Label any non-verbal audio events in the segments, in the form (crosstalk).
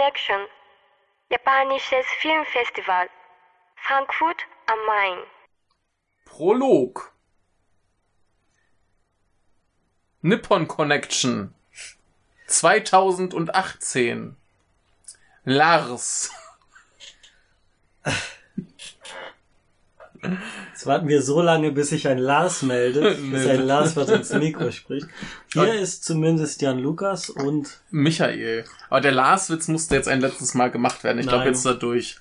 Connection, japanisches Filmfestival, Frankfurt am Main. Prolog. Nippon Connection 2018. Lars. (laughs) Jetzt warten wir so lange, bis sich ein Lars meldet, (laughs) bis ein Lars was ins Mikro spricht. Hier ist zumindest Jan Lukas und Michael. Aber der Lars-Witz musste jetzt ein letztes Mal gemacht werden. Ich glaube, jetzt ist er durch.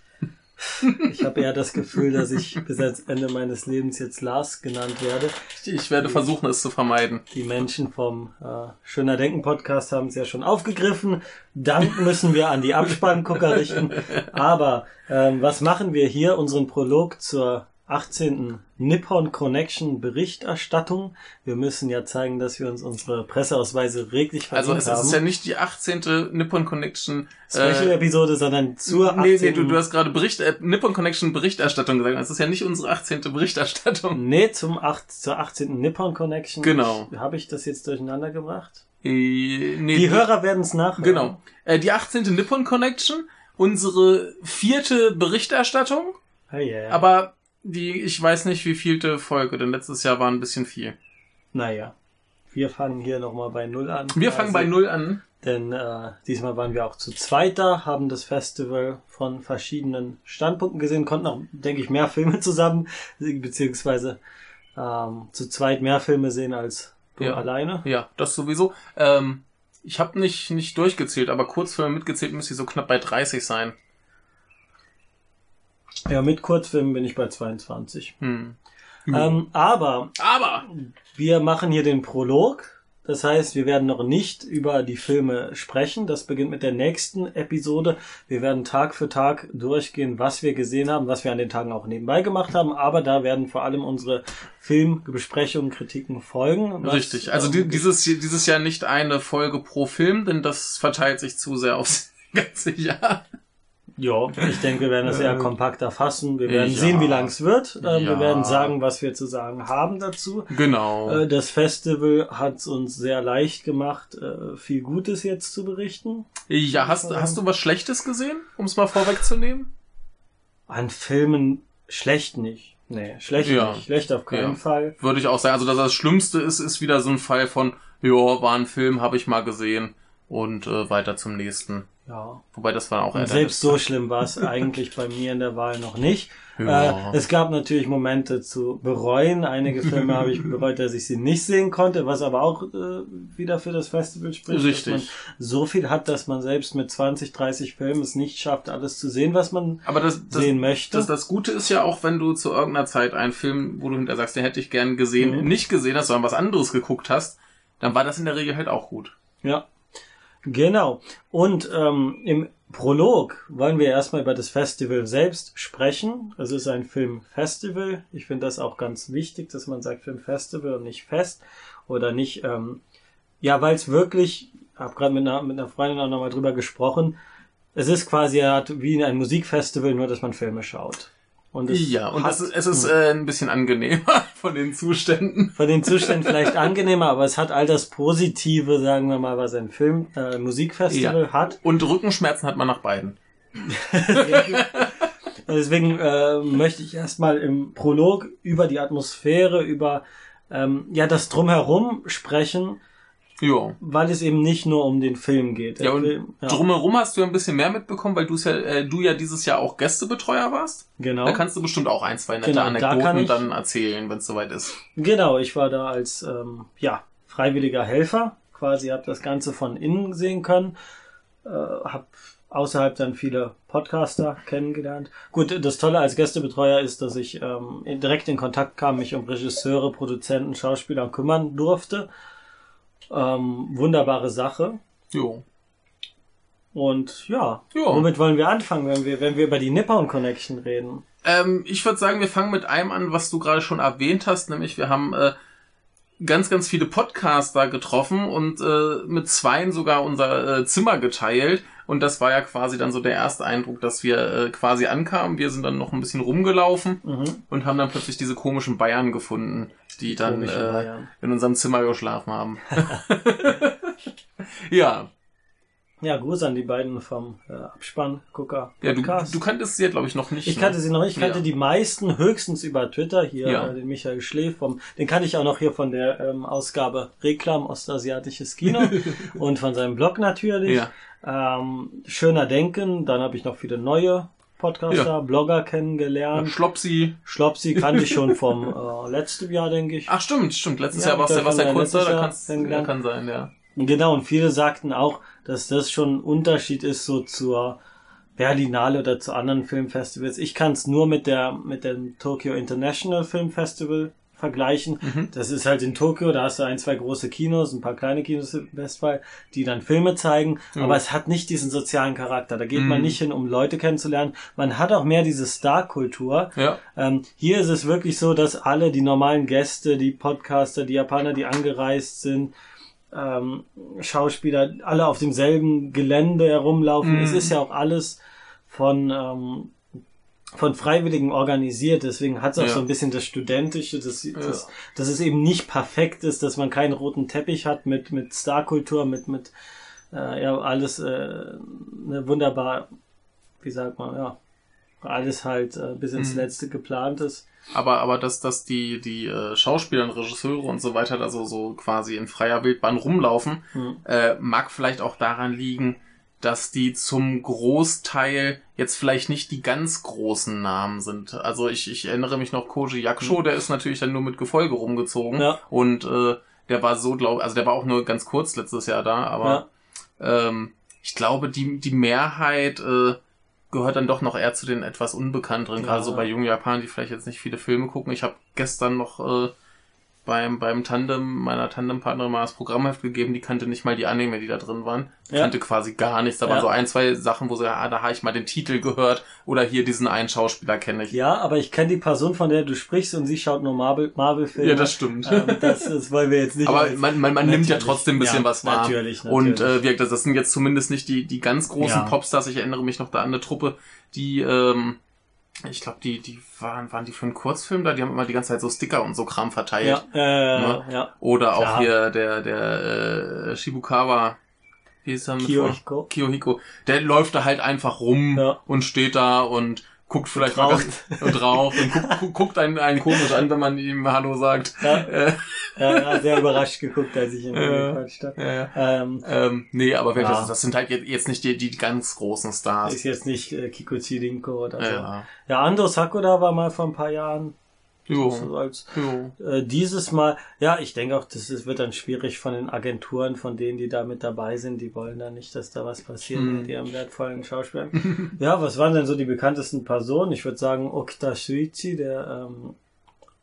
(laughs) ich habe eher das Gefühl, dass ich bis ans Ende meines Lebens jetzt Lars genannt werde. Ich, ich werde versuchen, es zu vermeiden. Die Menschen vom äh, Schöner Denken Podcast haben es ja schon aufgegriffen. Dank müssen wir an die Abspanngucker richten. (laughs) Aber ähm, was machen wir hier? Unseren Prolog zur 18. Nippon Connection Berichterstattung. Wir müssen ja zeigen, dass wir uns unsere Presseausweise reglich Also verdient es haben. ist ja nicht die 18. Nippon Connection. Special-Episode, sondern zur 18. nee, nee, du, du hast gerade Bericht, äh, Nippon Connection Berichterstattung gesagt. Es ist ja nicht unsere 18. Berichterstattung. Nee, zum 8, zur 18. Nippon Connection. Genau. Habe ich das jetzt durcheinander gebracht? Äh, nee, Die Hörer werden es nachhören. Genau. Äh, die 18. Nippon Connection, unsere vierte Berichterstattung, Hey, ja. aber die, ich weiß nicht, wie vielte Folge, denn letztes Jahr war ein bisschen viel. Naja, wir fangen hier nochmal bei Null an. Wir fangen Also, bei Null an. Denn äh, diesmal waren wir auch zu zweit da, haben das Festival von verschiedenen Standpunkten gesehen, konnten auch, denke ich, mehr Filme (laughs) zusammen, beziehungsweise ähm, zu zweit mehr Filme sehen als du Ja. alleine. Ja, das sowieso. Ähm, ich habe nicht, nicht durchgezählt, aber Kurzfilme mitgezählt müsste so knapp bei 30 sein. Ja, mit Kurzfilmen bin ich bei 22. Hm. Ähm, aber Aber, Wir machen hier den Prolog. Das heißt, wir werden noch nicht über die Filme sprechen. Das beginnt mit der nächsten Episode. Wir werden Tag für Tag durchgehen, was wir gesehen haben, was wir an den Tagen auch nebenbei gemacht haben. Aber da werden vor allem unsere Filmbesprechungen, Kritiken folgen. was, richtig. Also ähm, die, dieses, dieses Jahr nicht eine Folge pro Film, denn das verteilt sich zu sehr aufs (laughs) ganze Jahr. Ja, ich denke, wir werden das eher Äh, kompakter fassen. Wir werden ja. sehen, wie lang es wird. Ähm, Wir Ja. werden sagen, was wir zu sagen haben dazu. Genau. Äh, Das Festival hat es uns sehr leicht gemacht, äh, viel Gutes jetzt zu berichten. ja, hast, hast du was Schlechtes gesehen, um es mal vorwegzunehmen? An Filmen schlecht nicht. Nee, schlecht Ja. nicht. Schlecht auf keinen. Fall. Würde ich auch sagen. Also das, das Schlimmste ist, ist wieder so ein Fall von, ja, war ein Film, habe ich mal gesehen und äh, weiter zum nächsten. Ja. Wobei das war auch Und selbst so schlimm war es (laughs) eigentlich bei mir in der Wahl noch nicht. Ja. Äh, es gab natürlich Momente zu bereuen. Einige Filme habe ich (laughs) bereut, dass ich sie nicht sehen konnte, was aber auch äh, wieder für das Festival spricht. Richtig. So viel hat, dass man selbst mit 20, 30 Filmen es nicht schafft, alles zu sehen, was man Aber das, das, sehen möchte. das, das Gute ist ja auch, wenn du zu irgendeiner Zeit einen Film, wo du hinterher sagst, den hätte ich gern gesehen, Mhm. nicht gesehen hast, sondern was anderes geguckt hast, dann war das in der Regel halt auch gut. Ja, genau. Und ähm, im Prolog wollen wir erstmal über das Festival selbst sprechen. Es ist ein Filmfestival. Ich finde das auch ganz wichtig, dass man sagt Filmfestival und nicht Fest oder nicht. Ähm, ja, weil es wirklich, habe gerade mit einer, mit einer Freundin auch nochmal drüber gesprochen. Es ist quasi wie ein Musikfestival, nur dass man Filme schaut. Und es ja, und hat- es ist, es ist äh, ein bisschen angenehmer (laughs) von den Zuständen. von den Zuständen vielleicht angenehmer, aber es hat all das Positive, sagen wir mal, was ein Film, äh, Musikfestival hat. Und Rückenschmerzen hat man nach beiden. (laughs) Deswegen äh, möchte ich erstmal im Prolog über die Atmosphäre, über ähm, ja das Drumherum sprechen, Ja. weil es eben nicht nur um den Film geht. Der Ja, und Film, ja, drumherum hast du ja ein bisschen mehr mitbekommen, weil ja, äh, du ja dieses Jahr auch Gästebetreuer warst. genau. Da kannst du bestimmt auch ein, zwei nette Genau, da Anekdoten ich- dann erzählen, wenn es soweit ist. Genau, ich war da als ähm, ja freiwilliger Helfer, quasi habe das Ganze von innen sehen können, äh, habe außerhalb dann viele Podcaster kennengelernt. Gut, das Tolle als Gästebetreuer ist, dass ich ähm, direkt in Kontakt kam, mich um Regisseure, Produzenten, Schauspieler kümmern durfte. Ähm, wunderbare Sache. Jo. Und ja, Ja. womit wollen wir anfangen, wenn wir, wenn wir über die Nippon Connection reden? Ähm, ich würde sagen, wir fangen mit einem an, was du gerade schon erwähnt hast, nämlich wir haben äh, ganz, ganz viele Podcaster getroffen und äh, mit zweien sogar unser äh, Zimmer geteilt. Und das war ja quasi dann so der erste Eindruck, dass wir äh, quasi ankamen. Wir sind dann noch ein bisschen rumgelaufen Mhm. und haben dann plötzlich diese komischen Bayern gefunden, die dann äh, in unserem Zimmer geschlafen haben. (laughs) ja. Ja, Gruß an die beiden vom äh, Abspann Gucker Ja, du, du kanntest sie ja, glaube ich, noch nicht. ich ne? kannte sie noch nicht, ich kannte Ja. die meisten höchstens über Twitter, hier Ja. äh, den Michael Schlee vom, den kannte ich auch noch hier von der ähm, Ausgabe Reklam Ostasiatisches Kino (laughs) und von seinem Blog natürlich. Ja. Ähm, Schöner Denken, dann habe ich noch viele neue Podcaster, Ja. Blogger kennengelernt. Schlopsi. Schlopsi kannte ich schon vom (laughs) äh, letzten Jahr, denke ich. Ach, stimmt, stimmt. Letztes Ja, Jahr du das ja was ja wir kurz da, letztes da Jahr kann's, ja, kann sein, ja. Genau, und viele sagten auch, dass das schon ein Unterschied ist so zur Berlinale oder zu anderen Filmfestivals. Ich kann es nur mit der mit dem Tokyo International Film Festival vergleichen. Mhm. Das ist halt in Tokio, da hast du ein, zwei große Kinos, ein paar kleine Kinos im Bestfall, die dann Filme zeigen, Ja. aber es hat nicht diesen sozialen Charakter. Da geht man Mhm. nicht hin, um Leute kennenzulernen. Man hat auch mehr diese Star-Kultur. Ja. Ähm, hier ist es wirklich so, dass alle die normalen Gäste, die Podcaster, die Japaner, die angereist sind, ähm, Schauspieler, alle auf demselben Gelände herumlaufen. Mhm. Es ist ja auch alles von ähm, von Freiwilligen organisiert, deswegen hat es auch Ja. so ein bisschen das Studentische, dass, dass, dass es eben nicht perfekt ist, dass man keinen roten Teppich hat mit, mit Starkultur, mit, mit äh, ja, alles äh, ne, wunderbar, wie sagt man, ja, alles halt äh, bis ins Mhm. Letzte geplant ist. Aber, aber dass, dass die, die äh, Schauspieler und Regisseure und so weiter da so, so quasi in freier Wildbahn rumlaufen, Hm. äh, mag vielleicht auch daran liegen, dass die zum Großteil jetzt vielleicht nicht die ganz großen Namen sind. Also ich, ich erinnere mich noch Koji Yakusho, der ist natürlich dann nur mit Gefolge rumgezogen. Ja. Und äh, der war so, glaube also der war auch nur ganz kurz letztes Jahr da, aber ähm, ich glaube, die, die Mehrheit äh, gehört dann doch noch eher zu den etwas unbekannteren, Ja. gerade so bei jungen Japanern, die vielleicht jetzt nicht viele Filme gucken. Ich habe gestern noch äh, beim, beim Tandem, meiner Tandempartnerin mal das Programmheft gegeben, die kannte nicht mal die Anime, die da drin waren. Ja. Kannte quasi gar nichts. Da Ja. waren so ein, zwei Sachen, wo sie, ah, da habe ich mal den Titel gehört oder hier diesen einen Schauspieler kenne ich. Ja, aber ich kenne die Person, von der du sprichst und sie schaut nur Marvel- Marvel-Filme. Ja, das stimmt. Ähm, das, das wollen wir jetzt nicht. Aber man, man, man nimmt ja trotzdem ein bisschen Ja, was wahr. natürlich, Und natürlich. äh, wie gesagt, das sind jetzt zumindest nicht die, die ganz großen. Popstars. Ich erinnere mich noch da an eine Truppe, die, ähm, ich glaube, die, die waren, waren die für einen Kurzfilm da, die haben immer die ganze Zeit so Sticker und so Kram verteilt. ja, äh, Ne? ja. Oder auch Klar. hier der, der äh, Shibukawa, wie ist er mit Kiyohiko. Kiyohiko. Der läuft da halt einfach rum Ja. und steht da und guckt vielleicht mal raucht. ganz- und raucht und guckt, gu- guckt einen, einen komisch an, wenn man ihm Hallo sagt. Ja. Äh, Ja, sehr überrascht geguckt, als ich ihn Ja. gequatscht habe. ja. Ähm, Ähm, nee, aber Ja. das, das sind halt jetzt, nicht die, die ganz großen Stars. ist jetzt nicht äh, Kikuchi Rinko oder so. ja. Ja, Ando Sakura war mal vor ein paar Jahren. Jo. So als, Jo. äh, dieses Mal, ja, ich denke auch, das ist, wird dann schwierig von den Agenturen, von denen, die da mit dabei sind. Die wollen dann nicht, dass da was passiert Mhm. mit ihrem wertvollen Schauspielern. (laughs) ja, was waren denn so die bekanntesten Personen? Ich würde sagen, Okita Shuichi, der ähm,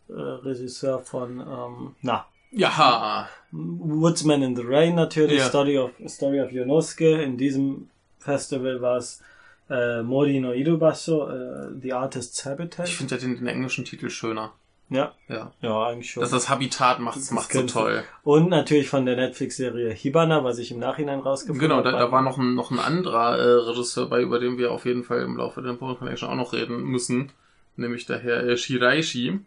äh, Regisseur von, ähm, na, Ja. Woodsman in the Rain natürlich, Ja. Story of Story of Yonosuke. In diesem Festival war es äh, Mori no Irubasho, äh, The Artist's Habitat. Ich finde ja den, den englischen Titel schöner. ja, Ja. ja, eigentlich schon. Das, das Habitat Das macht's so toll. Und natürlich von der Netflix-Serie Hibana, was ich im Nachhinein rausgefunden Genau, da, habe. da war noch ein, noch ein anderer äh, Regisseur bei, über den wir auf jeden Fall im Laufe der Power Connection auch noch reden müssen. Nämlich der Herr äh, Shiraishi.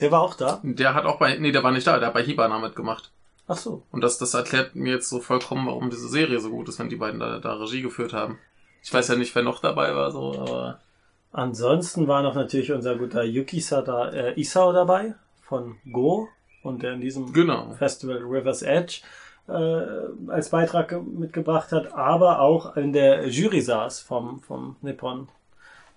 Der war auch da? Der hat auch bei, nee, der war nicht da, der hat bei Hibana mitgemacht. Ach so. Und das, das erklärt mir jetzt so vollkommen, warum diese Serie so gut ist, wenn die beiden da, da Regie geführt haben. Ich weiß ja nicht, wer noch dabei war, so, aber. Ansonsten war noch natürlich unser guter Yuki Sada, äh, Isao dabei von Go und der in diesem Genau. Festival River's Edge äh, als Beitrag ge- mitgebracht hat, aber auch in der Jury saß vom, vom Nippon.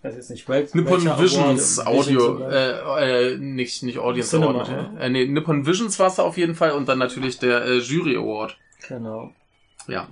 Weiß jetzt nicht, wel Nippon Visions Award, Audio, Visions äh, äh, nicht, nicht Audience Cinema, Award. oder? Äh, nee, Nippon Visions war es auf jeden Fall und dann natürlich der äh, Jury Award. Genau. Ja.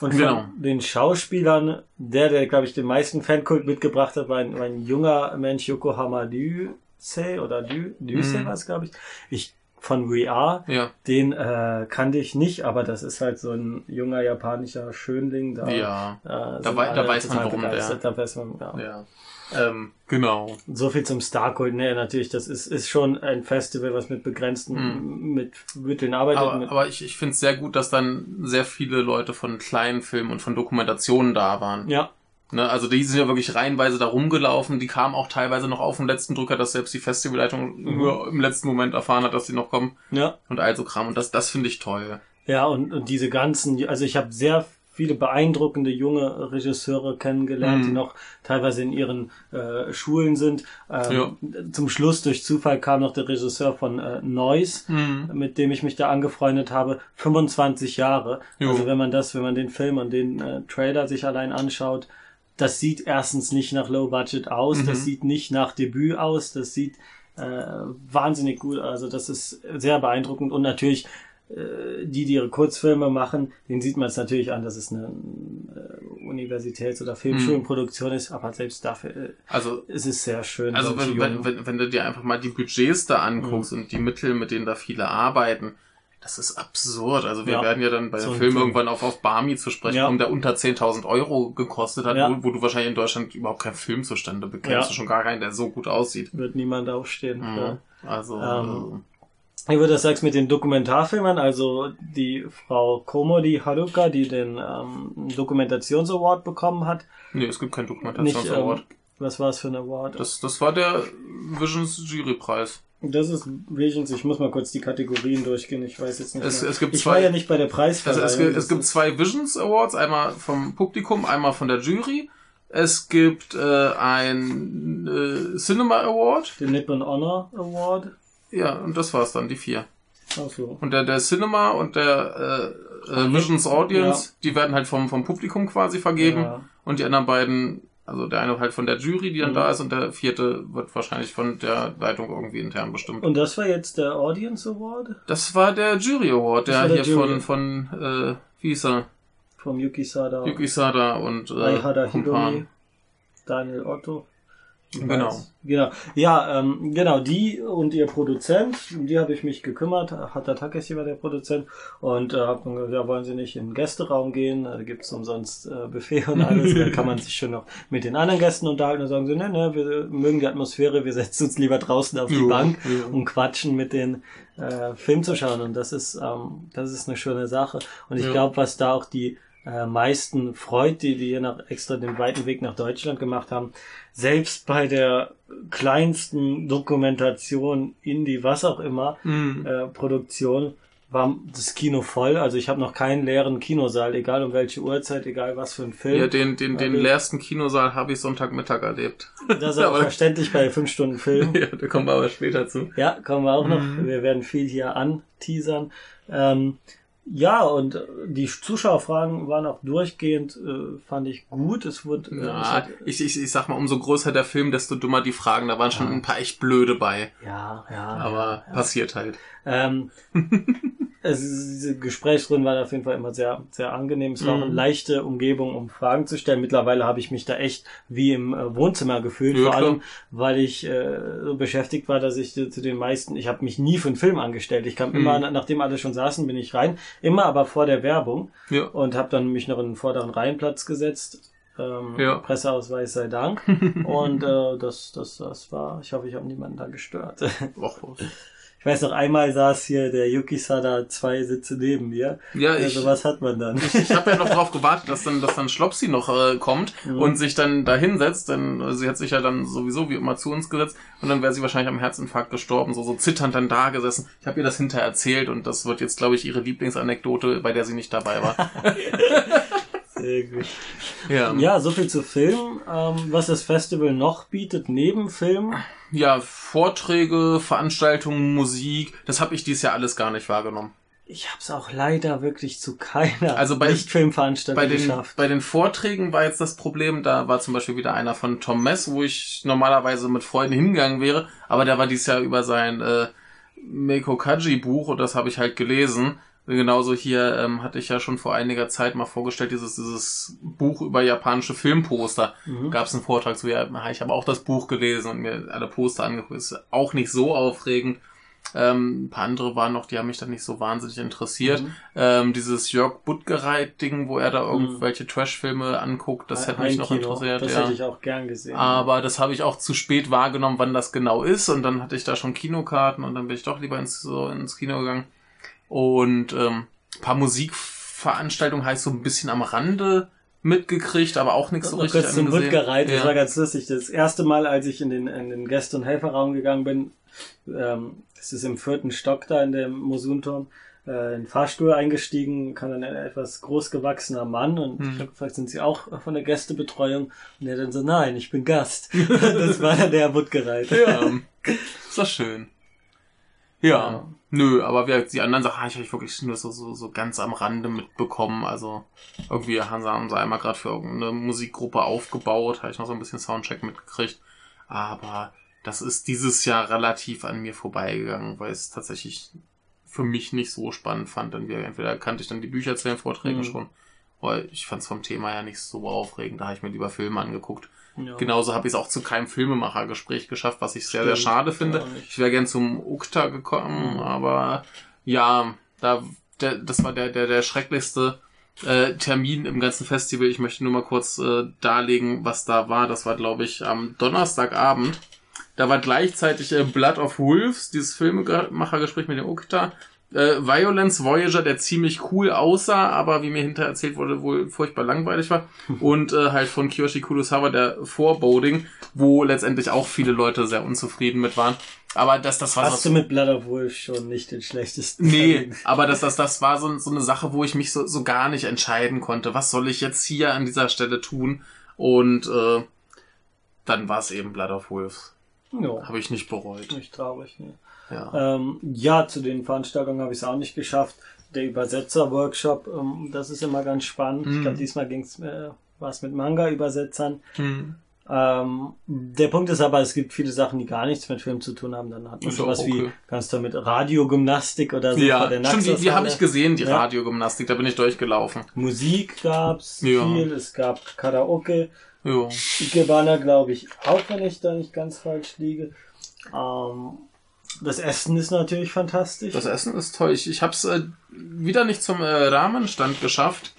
Und von Genau. den Schauspielern, der, der, glaube ich, den meisten Fankult mitgebracht hat, war ein, war ein junger Mensch, Yokohama Duse oder Dü, Düse Mhm. war es, glaube ich. Ich von We Are. Ja. Den äh, kannte ich nicht, aber das ist halt so ein junger japanischer Schönling. Da, Ja. äh, sind wei- da weiß man, warum der- Da weiß man, ja. Ja. Ähm, genau. So viel zum Starkult. Nee, natürlich, das ist, ist schon ein Festival, was mit begrenzten mit Mitteln arbeitet. Aber, mit, aber ich, ich finde es sehr gut, dass dann sehr viele Leute von kleinen Filmen und von Dokumentationen da waren. ja, Ne, also die sind ja wirklich reihenweise da rumgelaufen. Die kamen auch teilweise noch auf den letzten Drücker, dass selbst die Festivalleitung Mhm. nur im letzten Moment erfahren hat, dass sie noch kommen ja. und all so Kram. Und das, das finde ich toll. Ja, und, und diese ganzen, also ich habe sehr viele beeindruckende junge Regisseure kennengelernt, Mhm. die noch teilweise in ihren äh, Schulen sind. Ähm, Ja. Zum Schluss durch Zufall kam noch der Regisseur von äh, Noise, Mhm. mit dem ich mich da angefreundet habe, 25 Jahre. Jo. Also wenn man das, wenn man den Film und den äh, Trailer sich allein anschaut, das sieht erstens nicht nach Low Budget aus, Mhm. das sieht nicht nach Debüt aus, das sieht äh, wahnsinnig gut, also das ist sehr beeindruckend und natürlich die, die ihre Kurzfilme machen, denen sieht man es natürlich an, dass es eine äh, Universitäts- oder Filmschulenproduktion ist, aber selbst dafür äh, Also ist es sehr schön. Also wenn, wenn, wenn, wenn du dir einfach mal die Budgets da anguckst Mhm. und die Mittel, mit denen da viele arbeiten, das ist absurd. Also wir Ja. werden ja dann bei So dem Film Film. irgendwann auf, auf Barmy zu sprechen Ja. kommen, der unter 10.000 Euro gekostet hat, Ja. wo, wo du wahrscheinlich in Deutschland überhaupt keinen Film zustande bekämst. Ja. Schon gar keinen, der so gut aussieht. wird niemand aufstehen. Mhm. Also Ähm, Wie du das sagst mit den Dokumentarfilmern, also die Frau Komodi Haruka, die den ähm, Dokumentationsaward bekommen hat. nee, es gibt keinen Nicht, Dokumentationsaward. ähm, was war es für ein Award? das, das war der Visions Jurypreis. Das ist Visions, ich muss mal kurz die Kategorien durchgehen, ich weiß jetzt nicht Es- es gibt ich zwei- war ja nicht bei der Also Preisverleihung. es, gibt, es das gibt zwei Visions Awards, einmal vom Publikum, einmal von der Jury. Es gibt äh, ein äh, Cinema Award. den Nippon Honor Award. Ja, und das war's dann, die vier. Ach so. Und der, der Cinema und der äh, äh, Visions Audience, die werden halt vom, vom Publikum quasi vergeben. Ja. Und die anderen beiden, also der eine halt von der Jury, die dann Mhm. da ist, und der vierte wird wahrscheinlich von der Leitung irgendwie intern bestimmt. Und das war jetzt der Audience Award das war der Jury Award, der der hier Jury. von, von äh, wie hieß er? vom Yuki Sada, Yuki Sada und äh, Daniel Otto. Genau. Genau. Ja, ähm, genau, die und ihr Produzent, um die habe ich mich gekümmert. Hata Takeshi war der Produzent und äh, hab dann gesagt, ja, wollen Sie nicht in den Gästeraum gehen? Da gibt's umsonst äh, Buffet und alles. da kann man sich schon noch mit den anderen Gästen unterhalten und sagen sie, ne, ne, wir mögen die Atmosphäre, wir setzen uns lieber draußen auf die Jo, Bank jo. und quatschen mit den äh, Film zu schauen. Und das ist, ähm, das ist eine schöne Sache. Und ich Ja. glaube, was da auch die äh, meisten freut, die, die hier nach, extra den weiten Weg nach Deutschland gemacht haben, selbst bei der kleinsten Dokumentation, Indie, was auch immer, Mhm. äh, Produktion, war das Kino voll. Also ich habe noch keinen leeren Kinosaal, egal um welche Uhrzeit, egal was für ein Film. Ja, den, den, den Okay. leersten Kinosaal habe ich Sonntagmittag erlebt. das ist (laughs) auch aber- verständlich bei fünf Stunden Film. (laughs) ja, da kommen wir aber später zu. Ja, kommen wir auch noch. Mhm. Wir werden viel hier anteasern. Ähm, ja, und die Zuschauerfragen waren auch durchgehend, äh, fand ich gut. Es wurde, äh, es Ja, hat, ich, ich, ich sag mal, umso größer der Film, desto dummer die Fragen. Da waren schon Ja. ein paar echt blöde bei. ja, ja. Aber passiert halt. Ähm, (laughs) es, diese Gesprächsrunden waren auf jeden Fall immer sehr, sehr angenehm. Es war auch Mhm. eine leichte Umgebung, um Fragen zu stellen. Mittlerweile habe ich mich da echt wie im äh, Wohnzimmer gefühlt, Ja, vor allem, weil ich äh, so beschäftigt war, dass ich zu den meisten, ich habe mich nie für einen Film angestellt. Ich kam Mhm. immer, nachdem alle schon saßen, bin ich rein, immer aber vor der Werbung Ja. und habe dann mich noch in den vorderen Reihenplatz gesetzt. Ähm, Ja. Presseausweis sei Dank. (laughs) und äh, das, das, das war, ich hoffe, ich habe niemanden da gestört. Och, Ich weiß noch, einmal saß hier der Yuki Sada zwei Sitze neben mir. ja, ich, Also was hat man dann? ich habe ja noch drauf gewartet, dass dann, dass dann Schlopsi noch äh, kommt Mhm. und sich dann da hinsetzt, denn äh, sie hat sich ja dann sowieso wie immer zu uns gesetzt und dann wäre sie wahrscheinlich am Herzinfarkt gestorben, so, so zitternd dann da gesessen. Ich habe ihr das hinterher erzählt und das wird jetzt, glaube ich, ihre Lieblingsanekdote, bei der sie nicht dabei war. (laughs) Gut. ja. Ja, so viel zu Film. Ähm, was das Festival noch bietet, neben Film. ja, Vorträge, Veranstaltungen, Musik, das habe ich dieses Jahr alles gar nicht wahrgenommen. Ich habe es auch leider wirklich zu keiner Also bei- Nicht-Filmveranstaltung Bei den, geschafft. bei den Vorträgen war jetzt das Problem, da war zum Beispiel wieder einer von Tom Mess, wo ich normalerweise mit Freunden hingegangen wäre, aber der war dieses Jahr über sein äh, Meiko Kaji Buch und das habe ich halt gelesen. Genauso hier ähm, hatte ich ja schon vor einiger Zeit mal vorgestellt, dieses, dieses Buch über japanische Filmposter. Mhm. Gab es einen Vortrag zu, ja, ich habe auch das Buch gelesen und mir alle Poster angeguckt. Ist auch nicht so aufregend. Ähm, ein paar andere waren noch, die haben mich dann nicht so wahnsinnig interessiert. Mhm. Ähm, dieses Jörg Buttgereit-Ding, wo er da irgendwelche Trash-Filme anguckt, das hätte mich noch interessiert. Das ja. hätte ich auch gern gesehen. Aber das habe ich auch zu spät wahrgenommen, wann das genau ist. Und dann hatte ich da schon Kinokarten und dann bin ich doch lieber ins, so ins Kino gegangen. Und ähm, ein paar Musikveranstaltungen heißt so ein bisschen am Rande mitgekriegt, aber auch nichts so richtig kurz zum. Buttgereit, das Ja. war ganz lustig. Das erste Mal, als ich in den, in den Gäste- und Helferraum gegangen bin, ähm, das ist im vierten Stock da in dem Mosunturm, äh, in den Fahrstuhl eingestiegen, kam dann ein etwas großgewachsener Mann und Hm. ich habe gefragt, sind Sie auch von der Gästebetreuung? Und er dann so, nein, ich bin Gast. (laughs) das war dann der Wuttgereit. Ja, ist das schön. Ja, Ja. Nö, aber wir, die anderen Sachen habe ich wirklich nur so, so, so ganz am Rande mitbekommen. Also irgendwie haben sie, haben sie einmal gerade für irgendeine Musikgruppe aufgebaut, habe ich noch so ein bisschen Soundcheck mitgekriegt. Aber das ist dieses Jahr relativ an mir vorbeigegangen, weil es tatsächlich für mich nicht so spannend fand. Denn wir, entweder kannte ich dann die Bücher zu den Vorträgen Mhm. schon, weil ich fand es vom Thema ja nicht so aufregend. Da habe ich mir lieber Filme angeguckt. Ja. Genauso habe ich es auch zu keinem Filmemachergespräch geschafft, was ich sehr, sehr Stimmt, schade finde. Ich wäre gern zum UKTA gekommen, Mhm. aber ja, da, der, das war der, der, der schrecklichste äh, Termin im ganzen Festival. Ich möchte nur mal kurz äh, darlegen, was da war. Das war, glaube ich, am Donnerstagabend. Da war gleichzeitig äh, Blood of Wolves, dieses Filmemachergespräch mit dem UKTA. Äh, Violence Voyager, der ziemlich cool aussah, aber wie mir hinterher erzählt wurde, wohl furchtbar langweilig war. (laughs) Und äh, halt von Kiyoshi Kurosawa, der Foreboding, wo letztendlich auch viele Leute sehr unzufrieden mit waren. Aber das, das war Hast so. du mit Blood of Wolf schon nicht den schlechtesten? Nee, Termin? aber das, das, das war so, so eine Sache, wo ich mich so, so gar nicht entscheiden konnte. Was soll ich jetzt hier an dieser Stelle tun? Und äh, dann war es eben Blood of Wolves. Ja, Habe ich nicht bereut. nicht traurig. Ne? Ja. Ähm, ja, zu den Veranstaltungen habe ich es auch nicht geschafft. Der Übersetzer-Workshop, ähm, das ist immer ganz spannend. Mhm. Ich glaube, diesmal ging's äh, was mit Manga-Übersetzern. Hm. Ähm, der Punkt ist aber, es gibt viele Sachen, die gar nichts mit Film zu tun haben. Dann hat man Ist sowas auch wie, okay. kannst du mit Radiogymnastik oder so Ja, der stimmt, die, die habe ich gesehen, die Ja. Radiogymnastik, da bin ich durchgelaufen. Musik gab's Ja. viel, es gab Karaoke, Jo. Ikebana glaube ich auch, wenn ich da nicht ganz falsch liege. Ähm, das Essen ist natürlich fantastisch. Das Essen ist toll. Ich, ich habe es äh, wieder nicht zum äh, Rahmenstand geschafft.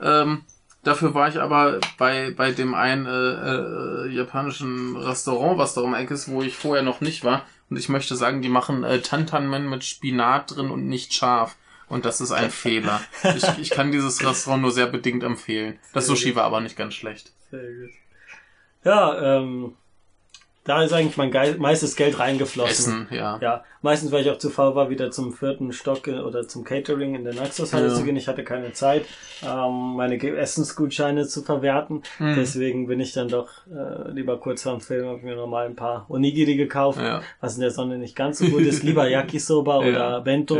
Ähm, dafür war ich aber bei, bei dem einen äh, äh, japanischen Restaurant, was da um Ecke ist, wo ich vorher noch nicht war. Und ich möchte sagen, die machen äh, Tantanmen mit Spinat drin und nicht scharf. Und das ist ein (laughs) Fehler. Ich, ich kann dieses Restaurant nur sehr bedingt empfehlen. Das Sushi war aber nicht ganz schlecht. Sehr gut. Ja, ähm, da ist eigentlich mein Ge meistes Geld reingeflossen. Essen, ja. Ja, meistens, weil ich auch zu faul war, wieder zum vierten Stock äh, oder zum Catering in der Naxos-Halle Ja. zu gehen. Ich hatte keine Zeit, ähm, meine Essensgutscheine zu verwerten. Hm. Deswegen bin ich dann doch äh, lieber kurz vorm Film, habe mir nochmal ein paar Onigiri gekauft, Ja. was in der Sonne nicht ganz so gut ist. Lieber (laughs) Yakisoba Ja. oder Bento.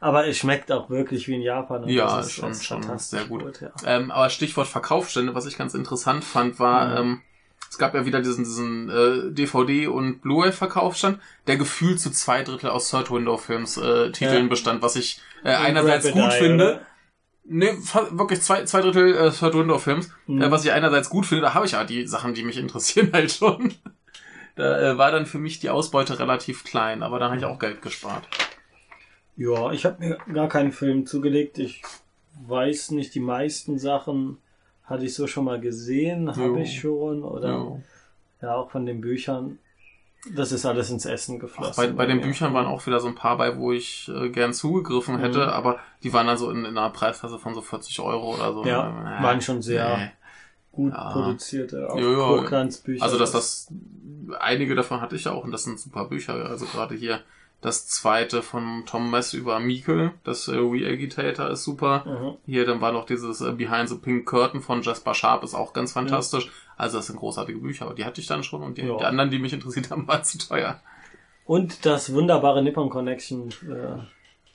Aber es schmeckt auch wirklich wie in Japan. Ja, das ist, schon, schon fantastisch sehr gut. ja. Ähm, aber Stichwort Verkaufsstände, was ich ganz interessant fand, war, Mhm. ähm, es gab ja wieder diesen, diesen äh, DVD- und Blu-ray-Verkaufsstand, der gefühlt zu zwei Drittel aus Third-Window-Films äh, bestand, was ich äh, einerseits gut Eye, finde. oder? Nee, wirklich zwei, zwei Drittel äh, Third-Window-Films, Mhm. äh, was ich einerseits gut finde, da habe ich ja die Sachen, die mich (laughs) interessieren halt schon. Da äh, war dann für mich die Ausbeute relativ klein, aber da habe ich auch Geld gespart. Ja, ich habe mir gar keinen Film zugelegt. Ich weiß nicht, die meisten Sachen hatte ich so schon mal gesehen, Jo. habe ich schon. Oder Ja. ja, auch von den Büchern. Das ist alles ins Essen Ach, geflossen. bei, bei den Ja. Büchern waren auch wieder so ein paar bei, wo ich äh, gern zugegriffen hätte, Mhm. aber die waren dann so in, in einer Preisklasse von so 40 Euro oder so. Ja, Äh, waren schon sehr nee. gut Ja. produzierte, auch Jo, jo. Hochglanzbücher. Also dass das einige davon hatte ich ja auch und das sind super Bücher. Also gerade hier das zweite von Tom Mess über Meikle, das äh, Re-Agitator ist super. Mhm. Hier dann war noch dieses äh, Behind the Pink Curtain von Jasper Sharp, ist auch ganz fantastisch. Also das sind großartige Bücher, aber die hatte ich dann schon und die, Ja. die anderen, die mich (laughs) interessiert haben, waren zu teuer. Und das wunderbare Nippon Connection äh,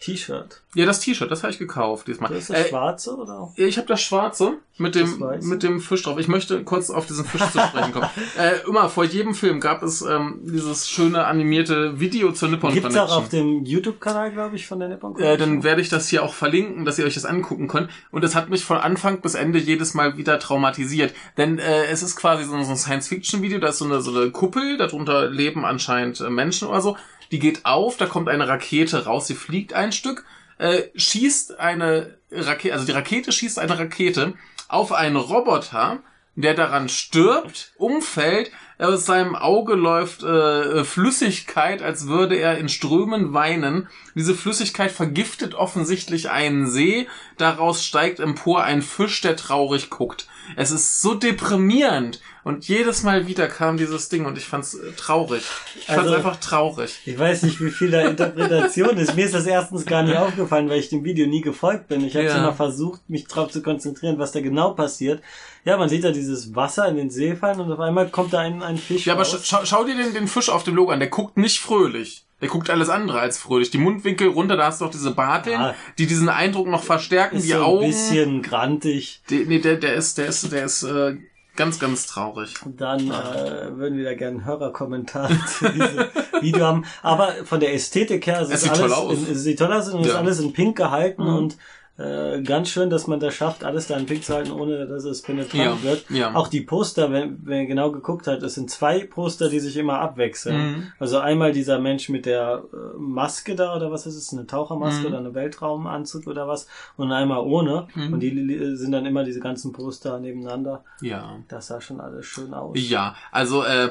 T-Shirt. Ja, das T-Shirt, das habe ich gekauft diesmal. Das ist das Äh, schwarze oder? Ich habe das Schwarze mit Das dem mit dem Fisch drauf. Ich möchte kurz auf diesen Fisch zu sprechen kommen. (laughs) Äh, immer vor jedem Film gab es ähm, dieses schöne animierte Video zur Nippon Gibt's Connection. auch auf dem YouTube-Kanal, glaube ich, von der Nippon äh, Connection. dann werde ich das hier auch verlinken, dass ihr euch das angucken könnt. Und es hat mich von Anfang bis Ende jedes Mal wieder traumatisiert. Denn äh, es ist quasi so, so ein Science-Fiction-Video, da ist so eine, so eine Kuppel, darunter leben anscheinend äh, Menschen oder so. Die geht auf, da kommt eine Rakete raus, sie fliegt ein Stück, äh, schießt eine Rakete, also die Rakete schießt eine Rakete auf einen Roboter, der daran stirbt, umfällt, aus seinem Auge läuft äh, Flüssigkeit, als würde er in Strömen weinen. Diese Flüssigkeit vergiftet offensichtlich einen See, daraus steigt empor ein Fisch, der traurig guckt. Es ist so deprimierend. Und jedes Mal wieder kam dieses Ding und ich fand's äh, traurig. Ich fand's Also- einfach traurig. Ich weiß nicht, wie viel da Interpretation ist. Mir ist das erstens gar nicht aufgefallen, weil ich dem Video nie gefolgt bin. Ich habe Ja. immer versucht, mich drauf zu konzentrieren, was da genau passiert. Ja, man sieht da dieses Wasser in den See fallen und auf einmal kommt da ein, ein Fisch Ja, aber raus. scha schau, schau dir den, den Fisch auf dem Logo an. Der guckt nicht fröhlich. Der guckt alles andere als fröhlich. Die Mundwinkel runter, da hast du auch diese Barteln, Ja. die diesen Eindruck noch verstärken. ist die so ein Augen. bisschen grantig. Die, nee, der, der ist, der ist, der ist äh, ganz, ganz traurig. Dann äh, würden wir da gerne einen Hörerkommentar (laughs) zu diesem Video haben. Aber von der Ästhetik her, es, Es ist sieht alles toll aus. In, es sieht toll aus und es ist Ja. alles in Pink gehalten Mhm. und äh, ganz schön, dass man das schafft, alles da in Pink zu halten, ohne dass es penetrant Ja, wird. ja. Auch die Poster, wenn, wenn ihr genau geguckt habt, es sind zwei Poster, die sich immer abwechseln. Mhm. Also einmal dieser Mensch mit der äh, Maske da oder was ist es, eine Tauchermaske Mhm. oder eine Weltraumanzug oder was und einmal ohne. Mhm. Und die sind dann immer diese ganzen Poster nebeneinander. Ja. Das sah schon alles schön aus. Ja, also äh,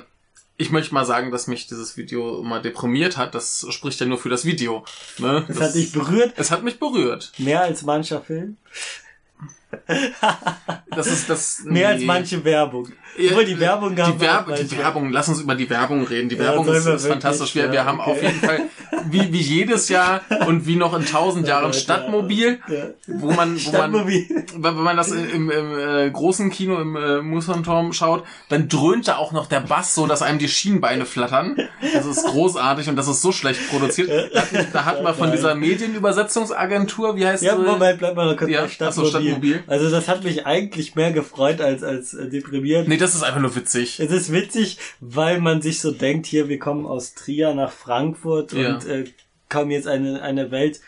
ich möchte mal sagen, dass mich dieses Video mal deprimiert hat. Das spricht ja nur für das Video. Ne? Das, hat dich berührt, Es hat mich berührt. mehr als mancher Film, Das ist das. mehr als nee. manche Werbung. Ja, Obwohl die Werbung gab die, Werb die. Werbung, lass uns über die Werbung reden. Die Ja, Werbung ist, ist fantastisch. Wir, wir Ja, haben okay. auf jeden Fall, wie, wie jedes Jahr und wie noch in tausend Jahren Ja, Stadtmobil, Ja. wo man, wo man, Stadtmobil. wenn man das im, im äh, großen Kino im äh, Musanturm schaut, dann dröhnt da auch noch der Bass so, dass einem die Schienbeine flattern. Das ist großartig und das ist so schlecht produziert. Da, hat- da hat man von dieser Medienübersetzungsagentur, wie heißt Ja, sie? Moment, bleib mal noch kurz Ja, bei Stadtmobil. Stadtmobil. Also das hat mich eigentlich mehr gefreut als, als äh, deprimiert. Nee, das ist einfach nur witzig. Es ist witzig, weil man sich so denkt, hier, wir kommen aus Trier nach Frankfurt Ja. und äh, kommen jetzt eine, eine Welt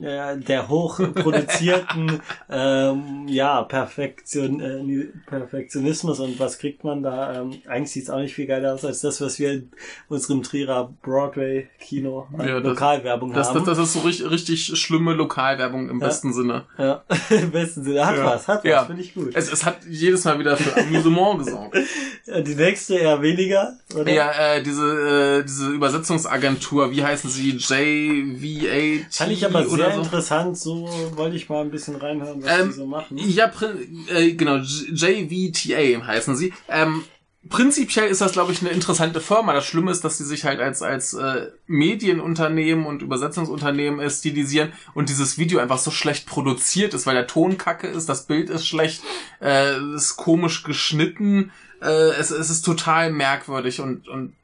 der hochproduzierten (laughs) ähm, ja, Perfektion, äh, Perfektionismus und was kriegt man da? Ähm, eigentlich sieht es auch nicht viel geiler aus als das, was wir in unserem Trierer Broadway-Kino Ja, Lokalwerbung Das, haben. das, das ist so richtig, richtig schlimme Lokalwerbung im Ja. besten Sinne. ja, (laughs) im besten Sinne. Hat Ja. was, hat was, finde ich gut. Es, es hat jedes Mal wieder für Amüsement gesorgt. (laughs) Äh, Die nächste eher weniger, oder? Ja, äh, diese, äh, diese Übersetzungsagentur, wie heißen sie? JVAT Fand ich aber sehr oder so? interessant, so wollte ich mal ein bisschen reinhören, was Ähm, die so machen. Ja, prin- äh, genau, JVTA heißen sie. Ähm, prinzipiell ist das, glaube ich, eine interessante Firma. Das Schlimme ist, dass sie sich halt als, als äh, Medienunternehmen und Übersetzungsunternehmen stilisieren und dieses Video einfach so schlecht produziert ist, weil der Ton kacke ist, das Bild ist schlecht, äh, ist komisch geschnitten, äh, es, es ist total merkwürdig und, und